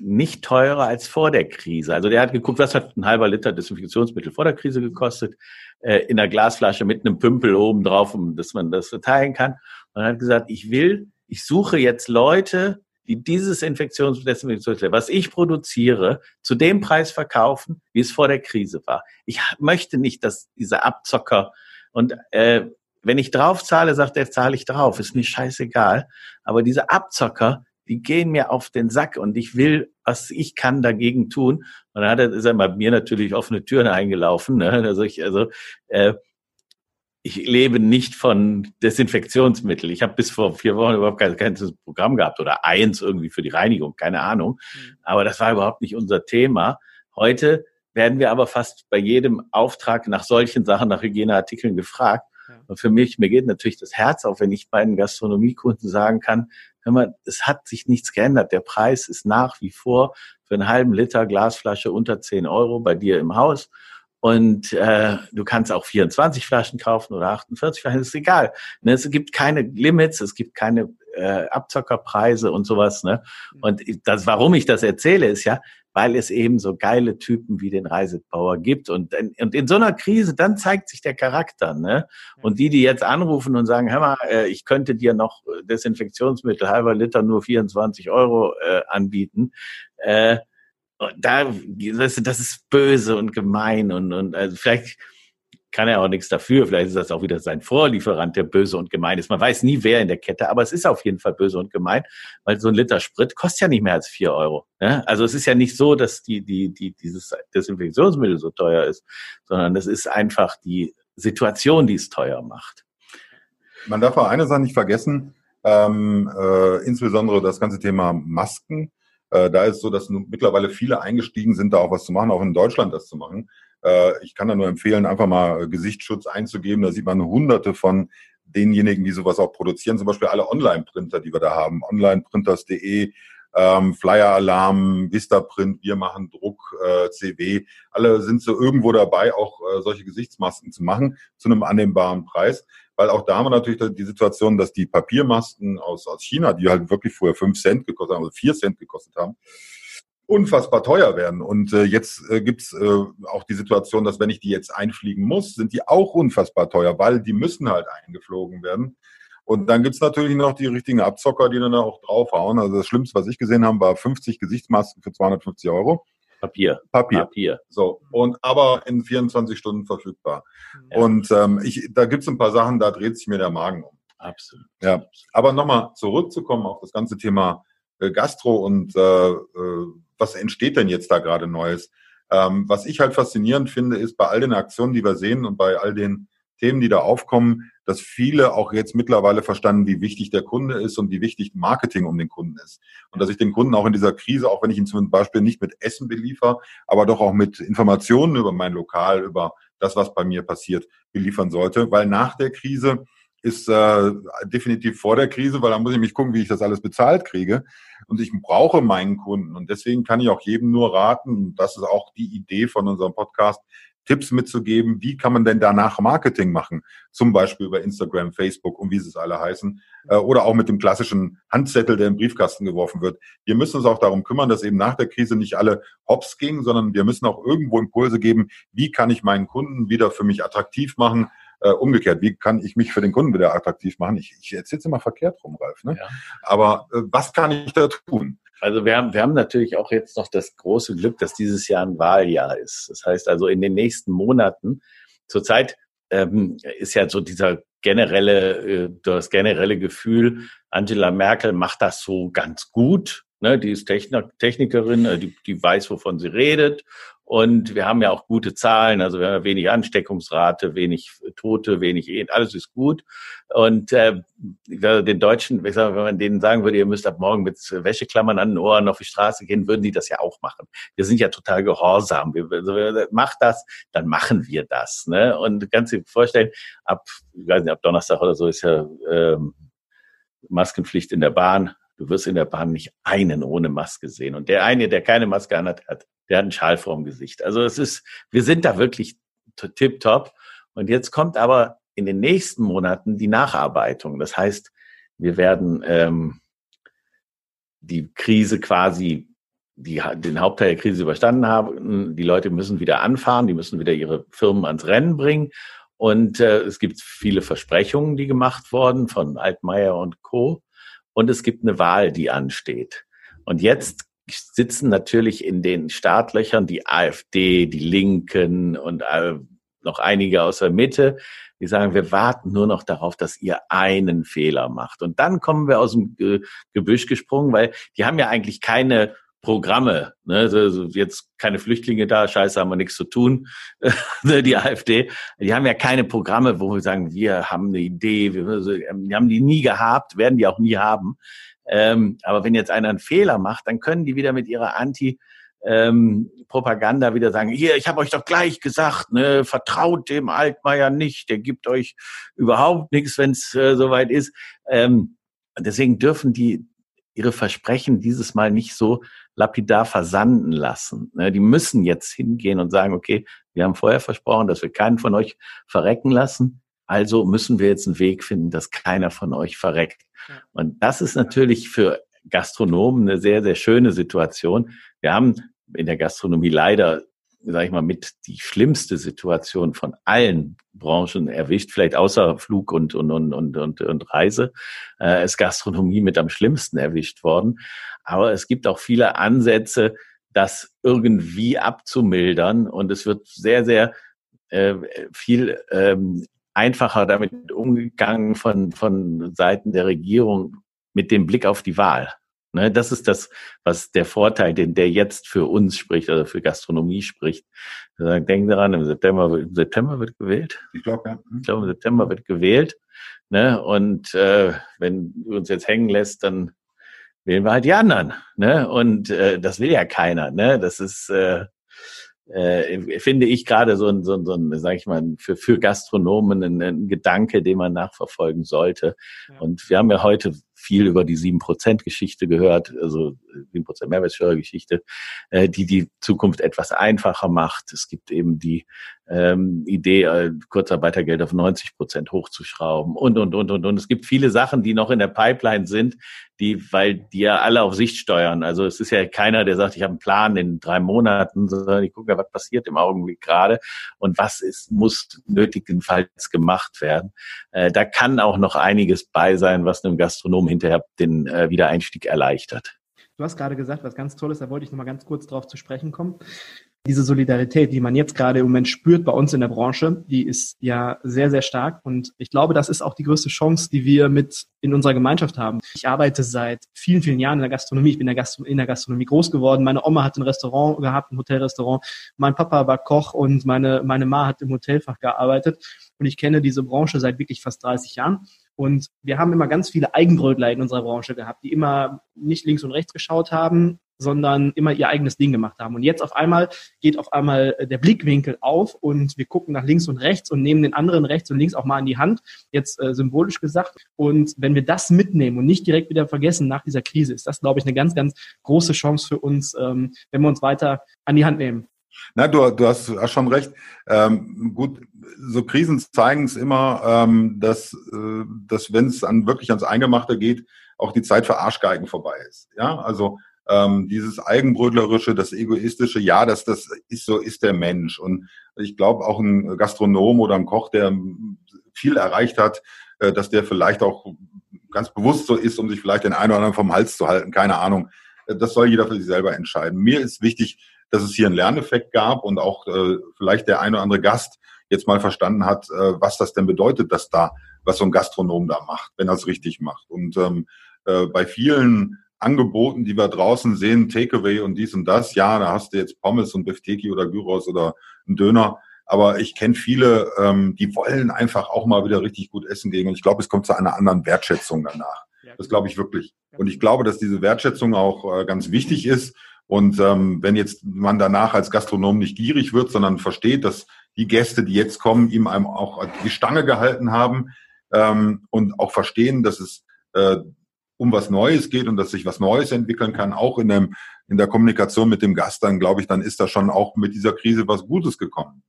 nicht teurer als vor der Krise. Also der hat geguckt, was hat ein halber Liter Desinfektionsmittel vor der Krise gekostet, äh, in einer Glasflasche mit einem Pümpel oben drauf, um dass man das verteilen kann. Und hat gesagt, ich will, ich suche jetzt Leute, die dieses Infektionsdesinfektionsmittel, was ich produziere, zu dem Preis verkaufen, wie es vor der Krise war. Ich möchte nicht, dass diese Abzocker und äh, wenn ich drauf zahle, sagt er, zahle ich drauf, ist mir scheißegal. Aber diese Abzocker, die gehen mir auf den Sack und ich will, was ich kann dagegen tun. Und dann hat er, ist er bei mir natürlich offene Türen eingelaufen. Ne? Also ich, also äh, ich lebe nicht von Desinfektionsmittel. Ich habe bis vor vier Wochen überhaupt kein, kein Programm gehabt oder eins irgendwie für die Reinigung, keine Ahnung. Mhm. Aber das war überhaupt nicht unser Thema. Heute werden wir aber fast bei jedem Auftrag nach solchen Sachen, nach Hygieneartikeln gefragt. Und für mich, mir geht natürlich das Herz auf, wenn ich meinen Gastronomiekunden sagen kann, hör mal, es hat sich nichts geändert. Der Preis ist nach wie vor für einen halben Liter Glasflasche unter 10 Euro bei dir im Haus. Und äh, du kannst auch 24 Flaschen kaufen oder 48 Flaschen, ist egal. Ne, es gibt keine Limits, es gibt keine äh, Abzockerpreise und sowas. Ne? Und das, warum ich das erzähle, ist ja, weil es eben so geile Typen wie den Reisebauer gibt. Und, und in so einer Krise, dann zeigt sich der Charakter. Ne? Und die, die jetzt anrufen und sagen, hör mal, äh, ich könnte dir noch Desinfektionsmittel, halber Liter nur 24 Euro äh, anbieten, äh, da, das, das ist böse und gemein und, und also vielleicht kann er auch nichts dafür. Vielleicht ist das auch wieder sein Vorlieferant, der böse und gemein ist. Man weiß nie, wer in der Kette, aber es ist auf jeden Fall böse und gemein, weil so ein Liter Sprit kostet ja nicht mehr als vier Euro. Ne? Also es ist ja nicht so, dass die, die, die, dieses Desinfektionsmittel so teuer ist, sondern es ist einfach die Situation, die es teuer macht. Man darf auch eine Sache nicht vergessen, ähm, äh, insbesondere das ganze Thema Masken. Äh, da ist so, dass mittlerweile viele eingestiegen sind, da auch was zu machen, auch in Deutschland das zu machen. Äh, ich kann da nur empfehlen, einfach mal Gesichtsschutz einzugeben. Da sieht man hunderte von denjenigen, die sowas auch produzieren, zum Beispiel alle Online-Printer, die wir da haben, onlineprinters.de, ähm, Flyer Alarm, Vistaprint, wir machen Druck, äh, CW, alle sind so irgendwo dabei, auch äh, solche Gesichtsmasken zu machen zu einem annehmbaren Preis. Weil auch da haben wir natürlich die Situation, dass die Papiermasken aus, aus China, die halt wirklich vorher fünf Cent gekostet haben, also vier Cent gekostet haben, unfassbar teuer werden. Und äh, jetzt äh, gibt's äh, auch die Situation, dass wenn ich die jetzt einfliegen muss, sind die auch unfassbar teuer, weil die müssen halt eingeflogen werden. Und dann gibt's natürlich noch die richtigen Abzocker, die dann auch draufhauen. Also das Schlimmste, was ich gesehen habe, war 50 Gesichtsmasken für 250 Euro. Papier. Papier. Papier. So. Und aber in 24 Stunden verfügbar. Ja. Und ähm, ich, da gibt's ein paar Sachen, da dreht sich mir der Magen um. Absolut. Ja. Aber nochmal zurückzukommen auf das ganze Thema äh, Gastro und äh, äh, was entsteht denn jetzt da gerade Neues? Ähm, was ich halt faszinierend finde, ist bei all den Aktionen, die wir sehen und bei all den Themen, die da aufkommen, dass viele auch jetzt mittlerweile verstanden, wie wichtig der Kunde ist und wie wichtig Marketing um den Kunden ist. Und dass ich den Kunden auch in dieser Krise, auch wenn ich ihn zum Beispiel nicht mit Essen beliefer, aber doch auch mit Informationen über mein Lokal, über das, was bei mir passiert, beliefern sollte. Weil nach der Krise ist äh, definitiv vor der Krise, weil da muss ich mich gucken, wie ich das alles bezahlt kriege. Und ich brauche meinen Kunden. Und deswegen kann ich auch jedem nur raten, und das ist auch die Idee von unserem Podcast, Tipps mitzugeben, wie kann man denn danach Marketing machen, zum Beispiel über Instagram, Facebook und wie sie es alle heißen, äh, oder auch mit dem klassischen Handzettel, der im Briefkasten geworfen wird. Wir müssen uns auch darum kümmern, dass eben nach der Krise nicht alle hops gingen, sondern wir müssen auch irgendwo Impulse geben, wie kann ich meinen Kunden wieder für mich attraktiv machen, äh, umgekehrt, wie kann ich mich für den Kunden wieder attraktiv machen? Ich, ich erzähle es immer verkehrt rum, Ralf. Ne? Ja. Aber äh, was kann ich da tun? Also wir haben, wir haben natürlich auch jetzt noch das große Glück, dass dieses Jahr ein Wahljahr ist. Das heißt also in den nächsten Monaten, zurzeit ähm, ist ja so dieser generelle, äh, das generelle Gefühl, Angela Merkel macht das so ganz gut. Ne? Die ist Technikerin, äh, die, die weiß, wovon sie redet und wir haben ja auch gute Zahlen, also wir haben wenig Ansteckungsrate, wenig Tote, wenig Ehen, alles ist gut. Und äh, den Deutschen, ich sage, wenn man denen sagen würde, ihr müsst ab morgen mit Wäscheklammern an den Ohren auf die Straße gehen, würden die das ja auch machen. Wir sind ja total gehorsam. Wir, also, macht das, dann machen wir das. Ne? Und kannst dir vorstellen, ab, ich weiß nicht, ab Donnerstag oder so ist ja ähm, Maskenpflicht in der Bahn. Du wirst in der Bahn nicht einen ohne Maske sehen. Und der eine, der keine Maske anhat, hat, der hat einen Schal vorm Gesicht. Also es ist, wir sind da wirklich tipptopp. Und jetzt kommt aber in den nächsten Monaten die Nacharbeitung. Das heißt, wir werden ähm, die Krise quasi, die, den Hauptteil der Krise überstanden haben. Die Leute müssen wieder anfahren, die müssen wieder ihre Firmen ans Rennen bringen. Und äh, es gibt viele Versprechungen, die gemacht wurden von Altmaier und Co. Und es gibt eine Wahl, die ansteht. Und jetzt sitzen natürlich in den Startlöchern die AfD, die Linken und noch einige aus der Mitte, die sagen, wir warten nur noch darauf, dass ihr einen Fehler macht. Und dann kommen wir aus dem Gebüsch gesprungen, weil die haben ja eigentlich keine Programme. Ne? Also jetzt keine Flüchtlinge da, scheiße, haben wir nichts zu tun. Ne, die AfD, die haben ja keine Programme, wo wir sagen, wir haben eine Idee, wir, wir haben die nie gehabt, werden die auch nie haben. Ähm, aber wenn jetzt einer einen Fehler macht, dann können die wieder mit ihrer Anti- ähm, Propaganda wieder sagen, hier, ich habe euch doch gleich gesagt, ne, vertraut dem Altmaier nicht, der gibt euch überhaupt nichts, wenn es äh, soweit ist. Ähm, deswegen dürfen die ihre Versprechen dieses Mal nicht so lapidar versanden lassen. Ne, die müssen jetzt hingehen und sagen, okay, wir haben vorher versprochen, dass wir keinen von euch verrecken lassen. Also müssen wir jetzt einen Weg finden, dass keiner von euch verreckt. Und das ist natürlich für Gastronomen eine sehr, sehr schöne Situation. Wir haben in der Gastronomie leider, sage ich mal, mit die schlimmste Situation von allen Branchen erwischt, vielleicht außer Flug und, und, und, und, und, und Reise, äh, ist Gastronomie mit am schlimmsten erwischt worden. Aber es gibt auch viele Ansätze, das irgendwie abzumildern. Und es wird sehr, sehr äh, viel ähm, einfacher damit umgegangen von, von Seiten der Regierung mit dem Blick auf die Wahl. Ne, das ist das, was der Vorteil, den der jetzt für uns spricht, also für Gastronomie spricht. Denken daran, im September, im September wird gewählt. Ich glaube, ja. Ich glaube, im September wird gewählt. Ne? Und äh, wenn du uns jetzt hängen lässt, dann wählen wir halt die anderen. Ne? Und äh, das will ja keiner. Ne? Das ist äh, äh, finde ich gerade so ein, so ein, so ein sag ich mal, für, für Gastronomen ein, ein Gedanke, den man nachverfolgen sollte. Ja. Und wir haben ja heute viel über die 7%-Geschichte gehört, also 7% Mehrwertsteuergeschichte, äh, die die Zukunft etwas einfacher macht. Es gibt eben die ähm, Idee, äh, Kurzarbeitergeld auf 90 Prozent hochzuschrauben und, und, und, und, und. Es gibt viele Sachen, die noch in der Pipeline sind, die, weil die ja alle auf Sicht steuern. Also es ist ja keiner, der sagt, ich habe einen Plan in drei Monaten, sondern die gucken ja, was passiert im Augenblick gerade und was ist, muss nötigenfalls gemacht werden. Äh, da kann auch noch einiges bei sein, was einem Gastronomen hinterher den äh, Wiedereinstieg erleichtert. Du hast gerade gesagt, was ganz Tolles, da wollte ich noch mal ganz kurz drauf zu sprechen kommen diese Solidarität, die man jetzt gerade im Moment spürt bei uns in der Branche, die ist ja sehr, sehr stark. Und ich glaube, das ist auch die größte Chance, die wir mit in unserer Gemeinschaft haben. Ich arbeite seit vielen, vielen Jahren in der Gastronomie. Ich bin in der, in der Gastronomie groß geworden. Meine Oma hat ein Restaurant gehabt, ein Hotelrestaurant. Mein Papa war Koch und meine, meine Ma hat im Hotelfach gearbeitet. Und ich kenne diese Branche seit wirklich fast 30 Jahren. Und wir haben immer ganz viele Eigenbrötler in unserer Branche gehabt, die immer nicht links und rechts geschaut haben, sondern immer ihr eigenes Ding gemacht haben. Und jetzt auf einmal geht auf einmal äh, der Blickwinkel auf und wir gucken nach links und rechts und nehmen den anderen rechts und links auch mal in die Hand, jetzt äh, symbolisch gesagt. Und wenn wir das mitnehmen und nicht direkt wieder vergessen nach dieser Krise, ist das, glaube ich, eine ganz, ganz große Chance für uns, ähm, wenn wir uns weiter an die Hand nehmen. Na, du, du hast, schon recht. Ähm, gut, so Krisen zeigen es immer, ähm, dass, äh, dass wenn es an wirklich ans Eingemachte geht, auch die Zeit für Arschgeigen vorbei ist. Ja, also ähm, dieses Eigenbrötlerische, das Egoistische, ja, das, das ist so, ist der Mensch. Und ich glaube auch ein Gastronom oder ein Koch, der viel erreicht hat, äh, dass der vielleicht auch ganz bewusst so ist, um sich vielleicht den einen oder anderen vom Hals zu halten, keine Ahnung. Äh, das soll jeder für sich selber entscheiden. Mir ist wichtig, dass es hier einen Lerneffekt gab und auch äh, vielleicht der eine oder andere Gast jetzt mal verstanden hat, äh, was das denn bedeutet, dass da, was so ein Gastronom da macht, wenn er es richtig macht. Und ähm, äh, bei vielen Angeboten, die wir draußen sehen, Takeaway und dies und das. Ja, da hast du jetzt Pommes und Befteki oder Gyros oder einen Döner. Aber ich kenne viele, ähm, die wollen einfach auch mal wieder richtig gut essen gehen. Und ich glaube, es kommt zu einer anderen Wertschätzung danach. Das glaube ich wirklich. Und ich glaube, dass diese Wertschätzung auch äh, ganz wichtig ist. Und ähm, wenn jetzt man danach als Gastronom nicht gierig wird, sondern versteht, dass die Gäste, die jetzt kommen, ihm einem auch die Stange gehalten haben ähm, und auch verstehen, dass es äh, um was Neues geht und dass sich was Neues entwickeln kann, auch in, dem, in der Kommunikation mit dem Gast, dann glaube ich, dann ist da schon auch mit dieser Krise was Gutes gekommen.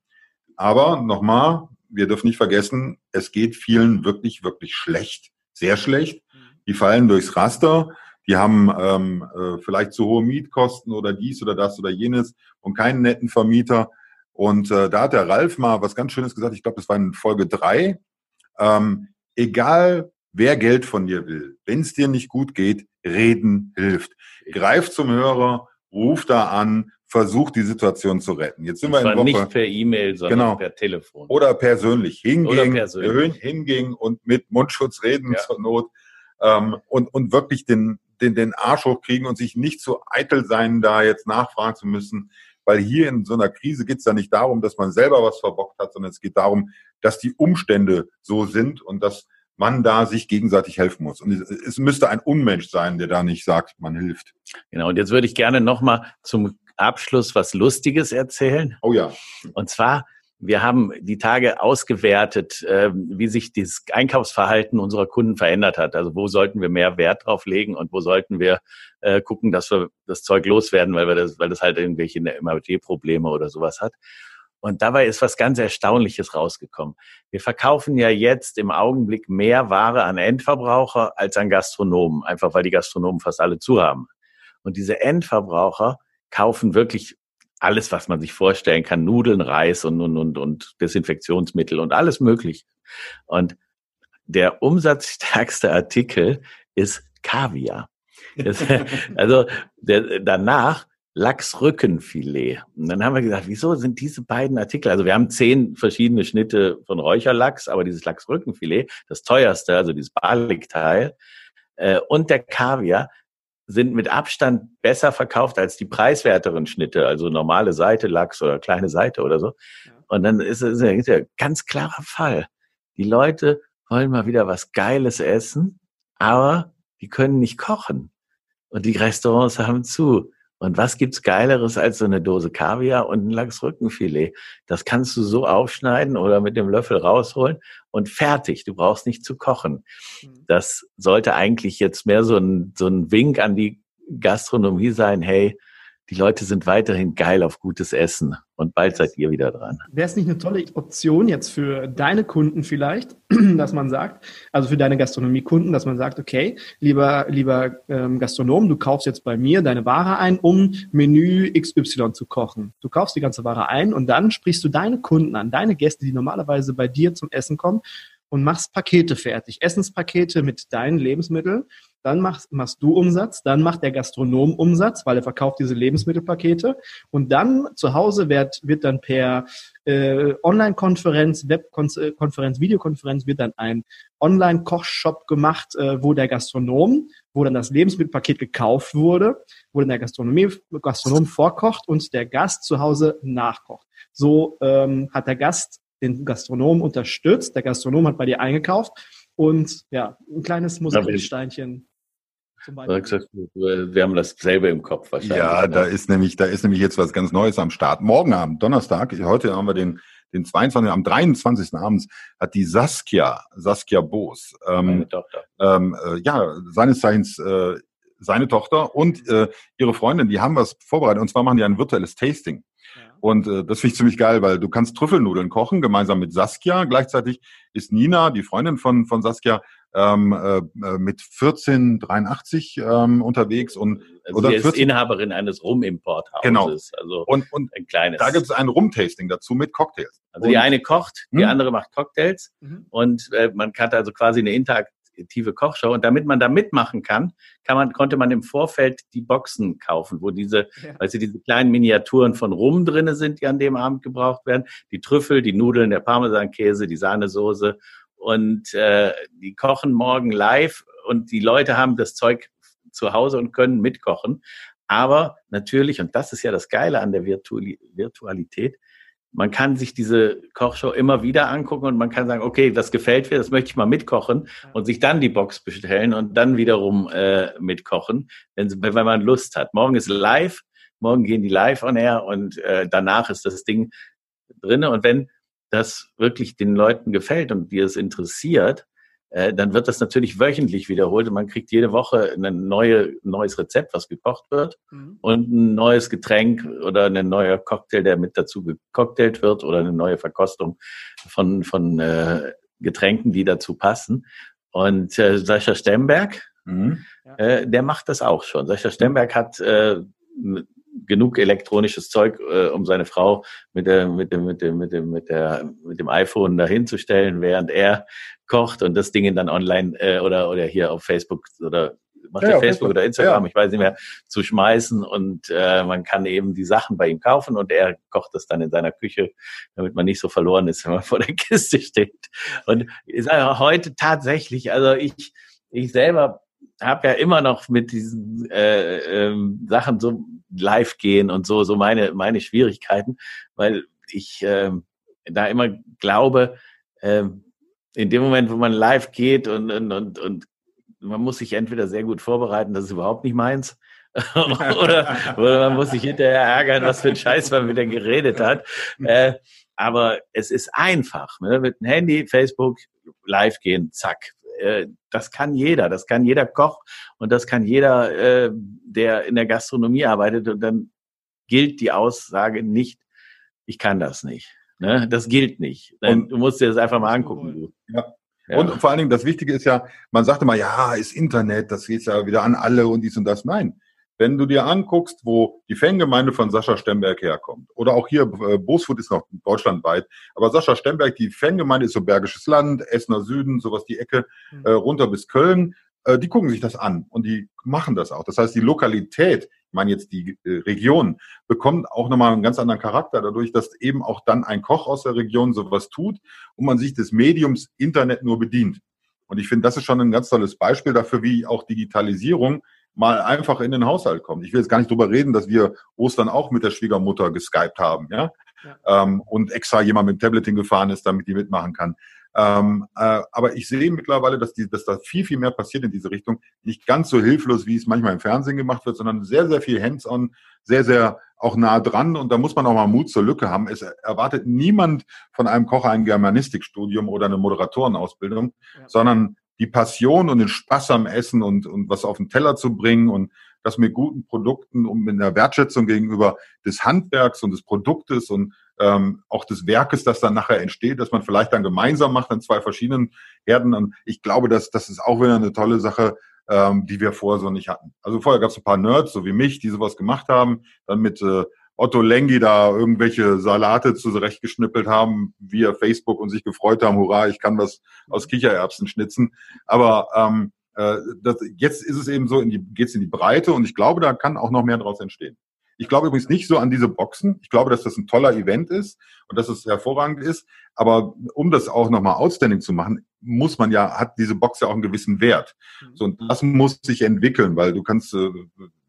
Aber nochmal, wir dürfen nicht vergessen, es geht vielen wirklich, wirklich schlecht, sehr schlecht. Die fallen durchs Raster, die haben ähm, äh, vielleicht zu hohe Mietkosten oder dies oder das oder jenes und keinen netten Vermieter. Und äh, da hat der Ralf mal was ganz Schönes gesagt, ich glaube, das war in Folge drei. Ähm, egal wer Geld von dir will, wenn es dir nicht gut geht, reden hilft. Greif zum Hörer, ruf da an, versuch die Situation zu retten. Jetzt sind wir in Woche, nicht per E-Mail, sondern genau, per Telefon. Oder persönlich hingehen, oder persönlich. hingehen und mit Mundschutz reden ja. zur Not ähm, und, und wirklich den, den, den Arsch hochkriegen und sich nicht so eitel sein, da jetzt nachfragen zu müssen. Weil hier in so einer Krise geht es ja nicht darum, dass man selber was verbockt hat, sondern es geht darum, dass die Umstände so sind und dass man da sich gegenseitig helfen muss. Und es müsste ein Unmensch sein, der da nicht sagt, man hilft. Genau, und jetzt würde ich gerne nochmal zum Abschluss was Lustiges erzählen. Oh ja. Und zwar, wir haben die Tage ausgewertet, äh, wie sich das Einkaufsverhalten unserer Kunden verändert hat. Also wo sollten wir mehr Wert drauf legen und wo sollten wir äh, gucken, dass wir das Zeug loswerden, weil wir das, weil das halt irgendwelche MAT-Probleme oder sowas hat. Und dabei ist was ganz Erstaunliches rausgekommen. Wir verkaufen ja jetzt im Augenblick mehr Ware an Endverbraucher als an Gastronomen, einfach weil die Gastronomen fast alle zu haben. Und diese Endverbraucher kaufen wirklich alles, was man sich vorstellen kann, Nudeln, Reis und, und, und, und Desinfektionsmittel und alles möglich. Und der umsatzstärkste Artikel ist Kaviar. Das, also der, danach Lachsrückenfilet. Und dann haben wir gesagt, wieso sind diese beiden Artikel, also wir haben zehn verschiedene Schnitte von Räucherlachs, aber dieses Lachsrückenfilet, das teuerste, also dieses Balikteil, äh, und der Kaviar sind mit Abstand besser verkauft als die preiswerteren Schnitte, also normale Seite Lachs oder kleine Seite oder so. Ja. Und dann ist es ein ganz klarer Fall. Die Leute wollen mal wieder was Geiles essen, aber die können nicht kochen. Und die Restaurants haben zu. Und was gibt's Geileres als so eine Dose Kaviar und ein Lachsrückenfilet? Das kannst du so aufschneiden oder mit dem Löffel rausholen und fertig. Du brauchst nicht zu kochen. Mhm. Das sollte eigentlich jetzt mehr so ein, so ein Wink an die Gastronomie sein. Hey, die Leute sind weiterhin geil auf gutes Essen und bald seid ihr wieder dran. Wäre es nicht eine tolle Option jetzt für deine Kunden vielleicht, dass man sagt, also für deine Gastronomiekunden, dass man sagt, okay, lieber, lieber ähm, Gastronom, du kaufst jetzt bei mir deine Ware ein, um Menü XY zu kochen. Du kaufst die ganze Ware ein und dann sprichst du deine Kunden an, deine Gäste, die normalerweise bei dir zum Essen kommen und machst Pakete fertig, Essenspakete mit deinen Lebensmitteln dann machst, machst du Umsatz, dann macht der Gastronom Umsatz, weil er verkauft diese Lebensmittelpakete und dann zu Hause wird, wird dann per äh, Online-Konferenz, Webkonferenz, Videokonferenz wird dann ein Online-Kochshop gemacht, äh, wo der Gastronom, wo dann das Lebensmittelpaket gekauft wurde, wo dann der Gastronomie, Gastronom vorkocht und der Gast zu Hause nachkocht. So ähm, hat der Gast den Gastronom unterstützt, der Gastronom hat bei dir eingekauft und ja, ein kleines Musiksteinchen wir haben dasselbe im Kopf wahrscheinlich. Ja, da ist nämlich, da ist nämlich jetzt was ganz Neues am Start. Morgen Abend, Donnerstag, heute haben wir den, den 22. am 23. abends hat die Saskia, Saskia Boos, ähm. Ähm, äh, ja, seines Zeichens äh, seine Tochter und äh, ihre Freundin, die haben was vorbereitet und zwar machen die ein virtuelles Tasting. Und äh, das finde ich ziemlich geil, weil du kannst Trüffelnudeln kochen, gemeinsam mit Saskia. Gleichzeitig ist Nina, die Freundin von, von Saskia, ähm, äh, mit 1483 ähm, unterwegs und also oder sie ist 14, Inhaberin eines Rumimporthauses. Genau. Also und, und ein kleines. Da gibt es ein Rumtasting dazu mit Cocktails. Also und, die eine kocht, die hm? andere macht Cocktails mhm. und äh, man hat also quasi eine interaktive Kochshow und damit man da mitmachen kann, kann man konnte man im Vorfeld die Boxen kaufen, wo diese, ja. weil sie diese kleinen Miniaturen von Rum drinne sind, die an dem Abend gebraucht werden, die Trüffel, die Nudeln, der Parmesankäse, die Sahnesoße und äh, die kochen morgen live und die Leute haben das Zeug zu Hause und können mitkochen. Aber natürlich, und das ist ja das Geile an der Virtualität, man kann sich diese Kochshow immer wieder angucken und man kann sagen, okay, das gefällt mir, das möchte ich mal mitkochen und sich dann die Box bestellen und dann wiederum äh, mitkochen, wenn, wenn man Lust hat. Morgen ist live, morgen gehen die live on air und äh, danach ist das Ding drinne. Und wenn das wirklich den Leuten gefällt und die es interessiert, äh, dann wird das natürlich wöchentlich wiederholt und man kriegt jede Woche ein neue, neues Rezept, was gekocht wird mhm. und ein neues Getränk oder ein neuer Cocktail, der mit dazu gecocktails wird oder eine neue Verkostung von, von äh, Getränken, die dazu passen. Und äh, Sascha Stemberg, mhm. äh, der macht das auch schon. Sascha Stemberg hat äh, genug elektronisches Zeug, äh, um seine Frau mit der, mit dem, mit dem, mit dem, mit der, mit dem iPhone dahin zu stellen, während er kocht und das Ding dann online äh, oder oder hier auf Facebook oder macht ja, er Facebook oder Instagram, ja. ich weiß nicht mehr, zu schmeißen und äh, man kann eben die Sachen bei ihm kaufen und er kocht das dann in seiner Küche, damit man nicht so verloren ist, wenn man vor der Kiste steht. Und ich sage heute tatsächlich, also ich ich selber habe ja immer noch mit diesen äh, ähm, Sachen so live gehen und so, so meine, meine Schwierigkeiten, weil ich äh, da immer glaube, äh, in dem Moment, wo man live geht und, und, und, und man muss sich entweder sehr gut vorbereiten, das ist überhaupt nicht meins, oder, oder man muss sich hinterher ärgern, was für ein Scheiß man wieder geredet hat. Äh, aber es ist einfach, ne? mit dem Handy, Facebook, live gehen, zack. Äh, das kann jeder, das kann jeder Koch und das kann jeder, äh, der in der Gastronomie arbeitet. Und dann gilt die Aussage nicht, ich kann das nicht. Ne? Das gilt nicht. Und du musst dir das einfach mal angucken. Ja. Ja. Und vor allen Dingen, das Wichtige ist ja, man sagt immer, ja, ist Internet, das geht ja wieder an alle und dies und das. Nein. Wenn du dir anguckst, wo die Fangemeinde von Sascha Stemberg herkommt, oder auch hier, äh, Bosfurt ist noch deutschlandweit, aber Sascha Stemberg, die Fangemeinde ist so Bergisches Land, Essener Süden, sowas die Ecke, mhm. äh, runter bis Köln, äh, die gucken sich das an und die machen das auch. Das heißt, die Lokalität, ich meine jetzt die äh, Region, bekommt auch nochmal einen ganz anderen Charakter dadurch, dass eben auch dann ein Koch aus der Region sowas tut und man sich des Mediums Internet nur bedient. Und ich finde, das ist schon ein ganz tolles Beispiel dafür, wie auch Digitalisierung mal einfach in den Haushalt kommt. Ich will jetzt gar nicht drüber reden, dass wir Ostern auch mit der Schwiegermutter geskypt haben, ja, ja. Ähm, und extra jemand mit dem Tablet hingefahren ist, damit die mitmachen kann. Ähm, äh, aber ich sehe mittlerweile, dass, die, dass da viel, viel mehr passiert in diese Richtung. Nicht ganz so hilflos, wie es manchmal im Fernsehen gemacht wird, sondern sehr, sehr viel hands-on, sehr, sehr auch nah dran. Und da muss man auch mal Mut zur Lücke haben. Es erwartet niemand von einem Kocher ein Germanistikstudium oder eine Moderatorenausbildung, ja. sondern die Passion und den Spaß am Essen und, und was auf den Teller zu bringen und das mit guten Produkten und mit einer Wertschätzung gegenüber des Handwerks und des Produktes und ähm, auch des Werkes, das dann nachher entsteht, dass man vielleicht dann gemeinsam macht an zwei verschiedenen Herden. Und ich glaube, dass das ist auch wieder eine tolle Sache, ähm, die wir vorher so nicht hatten. Also vorher gab es ein paar Nerds, so wie mich, die sowas gemacht haben, dann mit äh, Otto Lengi da irgendwelche Salate zurechtgeschnippelt haben via Facebook und sich gefreut haben, hurra, ich kann was aus Kichererbsen schnitzen. Aber ähm, äh, das, jetzt ist es eben so, in die, geht's in die Breite und ich glaube, da kann auch noch mehr daraus entstehen. Ich glaube übrigens nicht so an diese Boxen. Ich glaube, dass das ein toller Event ist und dass es hervorragend ist. Aber um das auch nochmal outstanding zu machen, muss man ja, hat diese Box ja auch einen gewissen Wert. Mhm. So, und das muss sich entwickeln, weil du kannst, äh,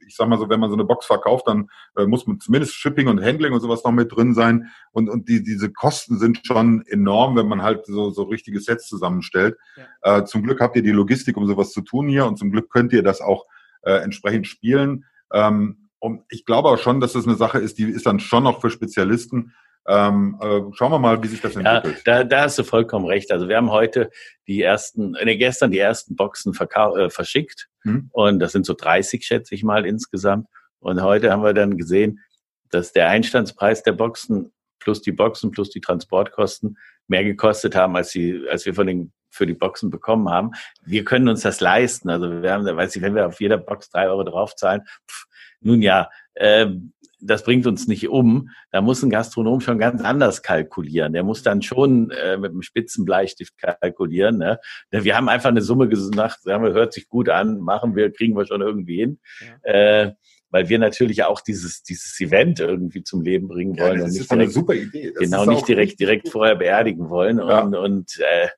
ich sag mal so, wenn man so eine Box verkauft, dann äh, muss man zumindest Shipping und Handling und sowas noch mit drin sein. Und, und die, diese Kosten sind schon enorm, wenn man halt so, so richtige Sets zusammenstellt. Ja. Äh, zum Glück habt ihr die Logistik, um sowas zu tun hier und zum Glück könnt ihr das auch äh, entsprechend spielen. Ähm, und ich glaube auch schon, dass das eine Sache ist, die ist dann schon noch für Spezialisten. Ähm, äh, schauen wir mal, wie sich das entwickelt. Ja, da, da hast du vollkommen recht. Also wir haben heute die ersten, äh, gestern die ersten Boxen äh, verschickt hm. und das sind so 30, schätze ich mal insgesamt. Und heute haben wir dann gesehen, dass der Einstandspreis der Boxen plus die Boxen plus die Transportkosten mehr gekostet haben, als, sie, als wir von den für die Boxen bekommen haben. Wir können uns das leisten. Also wir haben, weiß ich, wenn wir auf jeder Box drei Euro draufzahlen, pff, nun ja, äh, das bringt uns nicht um. Da muss ein Gastronom schon ganz anders kalkulieren. Der muss dann schon äh, mit einem spitzen Bleistift kalkulieren. Ne? Wir haben einfach eine Summe gesagt, sagen wir, hört sich gut an, machen wir, kriegen wir schon irgendwie hin. Ja. Äh, weil wir natürlich auch dieses, dieses Event irgendwie zum Leben bringen wollen. Ja, das und ist direkt, eine super Idee. Das genau, nicht direkt, direkt vorher beerdigen wollen. Ja. Und, und äh,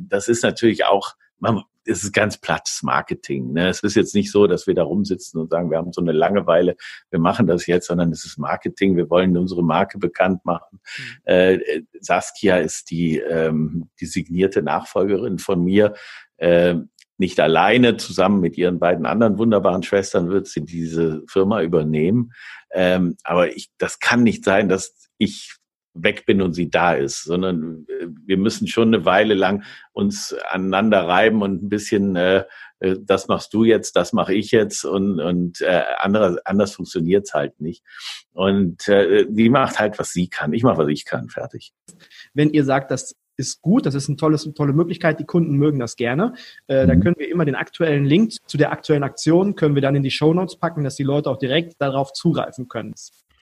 das ist natürlich auch, man, es ist ganz plattes Marketing. Ne? Es ist jetzt nicht so, dass wir da rumsitzen und sagen, wir haben so eine Langeweile, wir machen das jetzt, sondern es ist Marketing. Wir wollen unsere Marke bekannt machen. Mhm. Äh, Saskia ist die, ähm, die signierte Nachfolgerin von mir. Äh, nicht alleine, zusammen mit ihren beiden anderen wunderbaren Schwestern wird sie diese Firma übernehmen. Ähm, aber ich, das kann nicht sein, dass ich weg bin und sie da ist, sondern äh, wir müssen schon eine Weile lang uns aneinander reiben und ein bisschen, äh, äh das machst du jetzt, das mache ich jetzt und, und äh, andere, anders funktioniert's halt nicht. Und äh, die macht halt, was sie kann. Ich mache, was ich kann, fertig. Wenn ihr sagt, das ist gut, das ist eine tolle, tolle Möglichkeit, die Kunden mögen das gerne. Äh, mhm. Da können wir immer den aktuellen Link zu der aktuellen Aktion, können wir dann in die Show Notes packen, dass die Leute auch direkt darauf zugreifen können.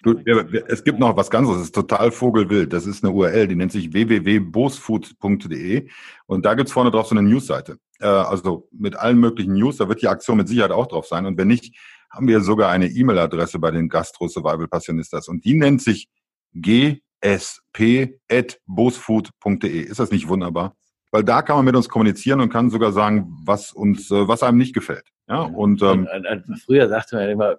Du, es gibt noch was ganz anderes, das ist total vogelwild. Das ist eine URL, die nennt sich www.bosfood.de und da gibt's vorne drauf so eine Newsseite. Äh, also mit allen möglichen News, da wird die Aktion mit Sicherheit auch drauf sein. Und wenn nicht, haben wir sogar eine E-Mail-Adresse bei den Gastro Survival Passionistas und die nennt sich gsp.bosfood.de. Ist das nicht wunderbar? Weil da kann man mit uns kommunizieren und kann sogar sagen, was uns, äh, was einem nicht gefällt. Ja, und, ähm, früher sagte man immer,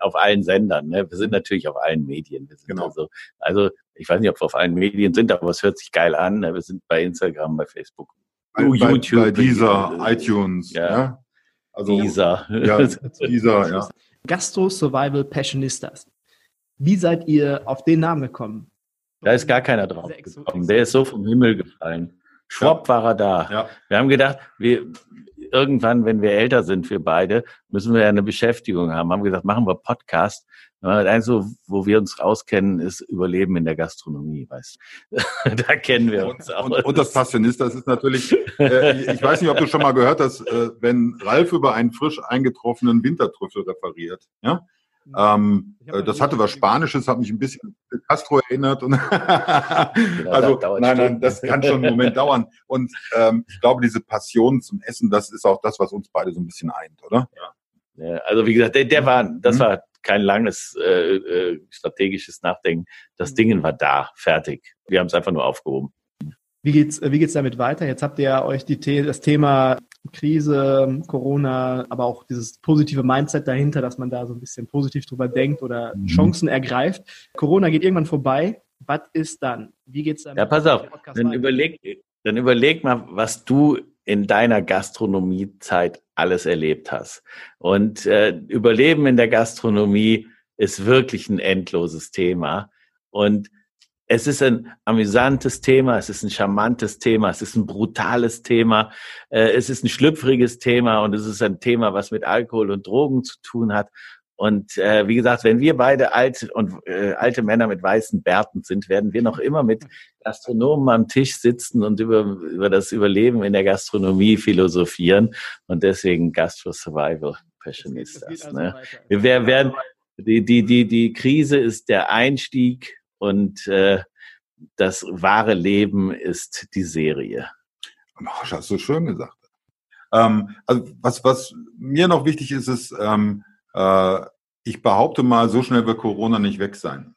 auf allen Sendern, ne? wir sind natürlich auf allen Medien. genau. Also, also ich weiß nicht, ob wir auf allen Medien sind, aber es hört sich geil an. Ne? Wir sind bei Instagram, bei Facebook, bei, YouTube, bei dieser iTunes. Ja. ja. Also, dieser. Ja, dieser, ja. Gastro Survival Passionistas. Wie seid ihr auf den Namen gekommen? Da ist gar keiner drauf gekommen. Der ist so vom Himmel gefallen. Schwab ja. war er da. Ja. Wir haben gedacht, wir, irgendwann, wenn wir älter sind, wir beide, müssen wir ja eine Beschäftigung haben. Haben gesagt, machen wir Podcast. Eins, wo wir uns auskennen, ist Überleben in der Gastronomie, weißt Da kennen wir uns auch. Und, und, das Passionist, das ist natürlich, äh, ich weiß nicht, ob du schon mal gehört hast, äh, wenn Ralf über einen frisch eingetroffenen Wintertrüffel referiert, ja? Ähm, äh, das hatte was Spanisches, hat mich ein bisschen Castro erinnert. Und also nein, nein, das kann schon einen Moment dauern. Und ähm, ich glaube, diese Passion zum Essen, das ist auch das, was uns beide so ein bisschen eint, oder? Ja. Also wie gesagt, der, der war, das mhm. war kein langes äh, äh, strategisches Nachdenken. Das mhm. Ding war da, fertig. Wir haben es einfach nur aufgehoben. Wie geht's, wie geht's damit weiter? Jetzt habt ihr euch die, das Thema Krise, Corona, aber auch dieses positive Mindset dahinter, dass man da so ein bisschen positiv drüber denkt oder mhm. Chancen ergreift. Corona geht irgendwann vorbei. Was ist dann? Wie geht's dann? Ja, pass auf. Dann überleg, dann überleg mal, was du in deiner Gastronomiezeit alles erlebt hast. Und äh, Überleben in der Gastronomie ist wirklich ein endloses Thema. Und es ist ein amüsantes Thema, es ist ein charmantes Thema, es ist ein brutales Thema, äh, es ist ein schlüpfriges Thema und es ist ein Thema, was mit Alkohol und Drogen zu tun hat. Und äh, wie gesagt, wenn wir beide alte und äh, alte Männer mit weißen Bärten sind, werden wir noch immer mit Gastronomen am Tisch sitzen und über, über das Überleben in der Gastronomie philosophieren. Und deswegen Gastro Survival Passionistas. Also ne? Wir werden die, die, die, die Krise ist der Einstieg und äh, das wahre Leben ist die Serie. Das hast du schön gesagt. Ähm, also was, was mir noch wichtig ist, ist, ähm, äh, ich behaupte mal, so schnell wird Corona nicht weg sein.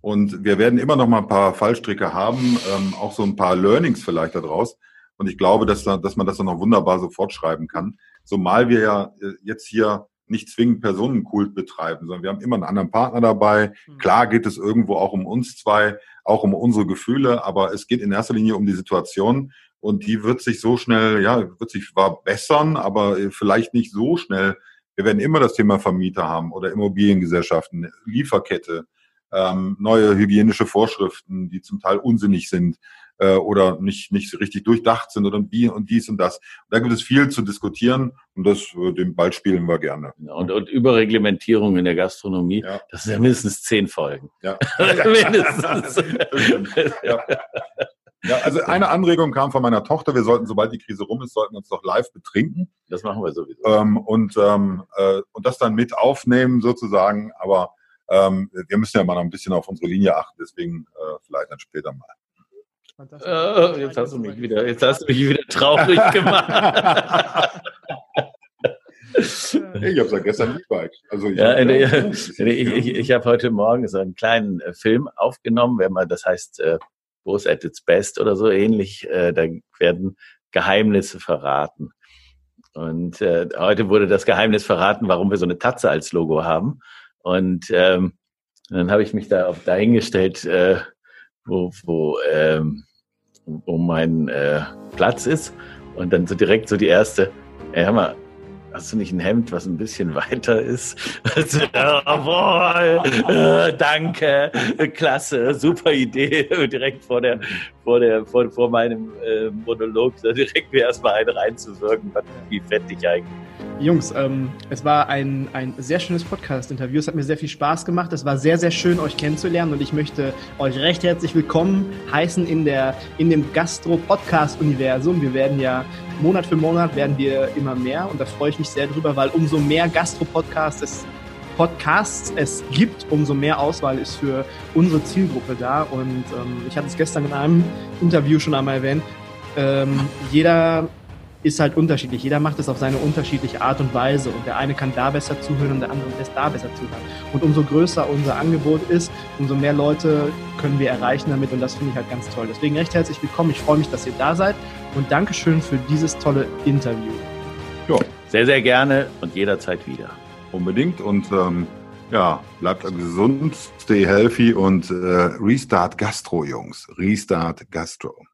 Und wir werden immer noch mal ein paar Fallstricke haben, ähm, auch so ein paar Learnings vielleicht daraus. Und ich glaube, dass, da, dass man das dann noch wunderbar so fortschreiben kann. Zumal wir ja äh, jetzt hier nicht zwingend Personenkult betreiben, sondern wir haben immer einen anderen Partner dabei. Mhm. Klar geht es irgendwo auch um uns zwei, auch um unsere Gefühle, aber es geht in erster Linie um die Situation und die wird sich so schnell, ja, wird sich zwar bessern, aber vielleicht nicht so schnell. Wir werden immer das Thema Vermieter haben oder Immobiliengesellschaften, Lieferkette, ähm, neue hygienische Vorschriften, die zum Teil unsinnig sind äh, oder nicht, nicht richtig durchdacht sind oder wie und dies und das. Da gibt es viel zu diskutieren und das, äh, den Ball spielen wir gerne. Und, und Überreglementierung in der Gastronomie, ja. das sind ja mindestens zehn Folgen. Ja. mindestens. ja. Ja, also eine Anregung kam von meiner Tochter, wir sollten, sobald die Krise rum ist, sollten uns doch live betrinken. Das machen wir sowieso. Ähm, und, ähm, äh, und das dann mit aufnehmen sozusagen, aber ähm, wir müssen ja mal noch ein bisschen auf unsere Linie achten, deswegen äh, vielleicht dann später mal. Oh, jetzt hast du mich wieder, jetzt hast du mich wieder traurig gemacht. ich habe es ja gestern nicht bike. Also ich ja, habe ja, ich, ich, ich habe heute Morgen so einen kleinen äh, Film aufgenommen, wenn man, das heißt äh, Boss at its Best oder so ähnlich. Äh, da werden Geheimnisse verraten. Und äh, heute wurde das Geheimnis verraten, warum wir so eine Tatze als Logo haben. Und ähm, dann habe ich mich da auf dahingestellt, äh, wo, wo, ähm, wo mein äh, Platz ist. Und dann so direkt so die erste, ey, hör mal, hast du nicht ein Hemd, was ein bisschen weiter ist? Jawohl, äh, danke, klasse, super Idee. Direkt vor der, vor der, vor, vor meinem äh, Monolog, direkt mir erstmal einen reinzuwirken, wie fett ich eigentlich. Jungs, ähm, es war ein, ein sehr schönes Podcast-Interview. Es hat mir sehr viel Spaß gemacht. Es war sehr, sehr schön, euch kennenzulernen und ich möchte euch recht herzlich willkommen heißen in, der, in dem Gastro-Podcast-Universum. Wir werden ja Monat für Monat werden wir immer mehr und da freue ich mich sehr drüber, weil umso mehr Gastro-Podcasts es, Podcasts es gibt, umso mehr Auswahl ist für unsere Zielgruppe da. Und ähm, ich hatte es gestern in einem Interview schon einmal erwähnt. Ähm, jeder ist halt unterschiedlich. Jeder macht es auf seine unterschiedliche Art und Weise und der eine kann da besser zuhören und der andere lässt da besser zuhören. Und umso größer unser Angebot ist, umso mehr Leute können wir erreichen damit und das finde ich halt ganz toll. Deswegen recht herzlich willkommen. Ich freue mich, dass ihr da seid und Dankeschön für dieses tolle Interview. Ja. Sehr, sehr gerne und jederzeit wieder. Unbedingt und ähm, ja, bleibt gesund, stay healthy und äh, Restart Gastro, Jungs. Restart Gastro.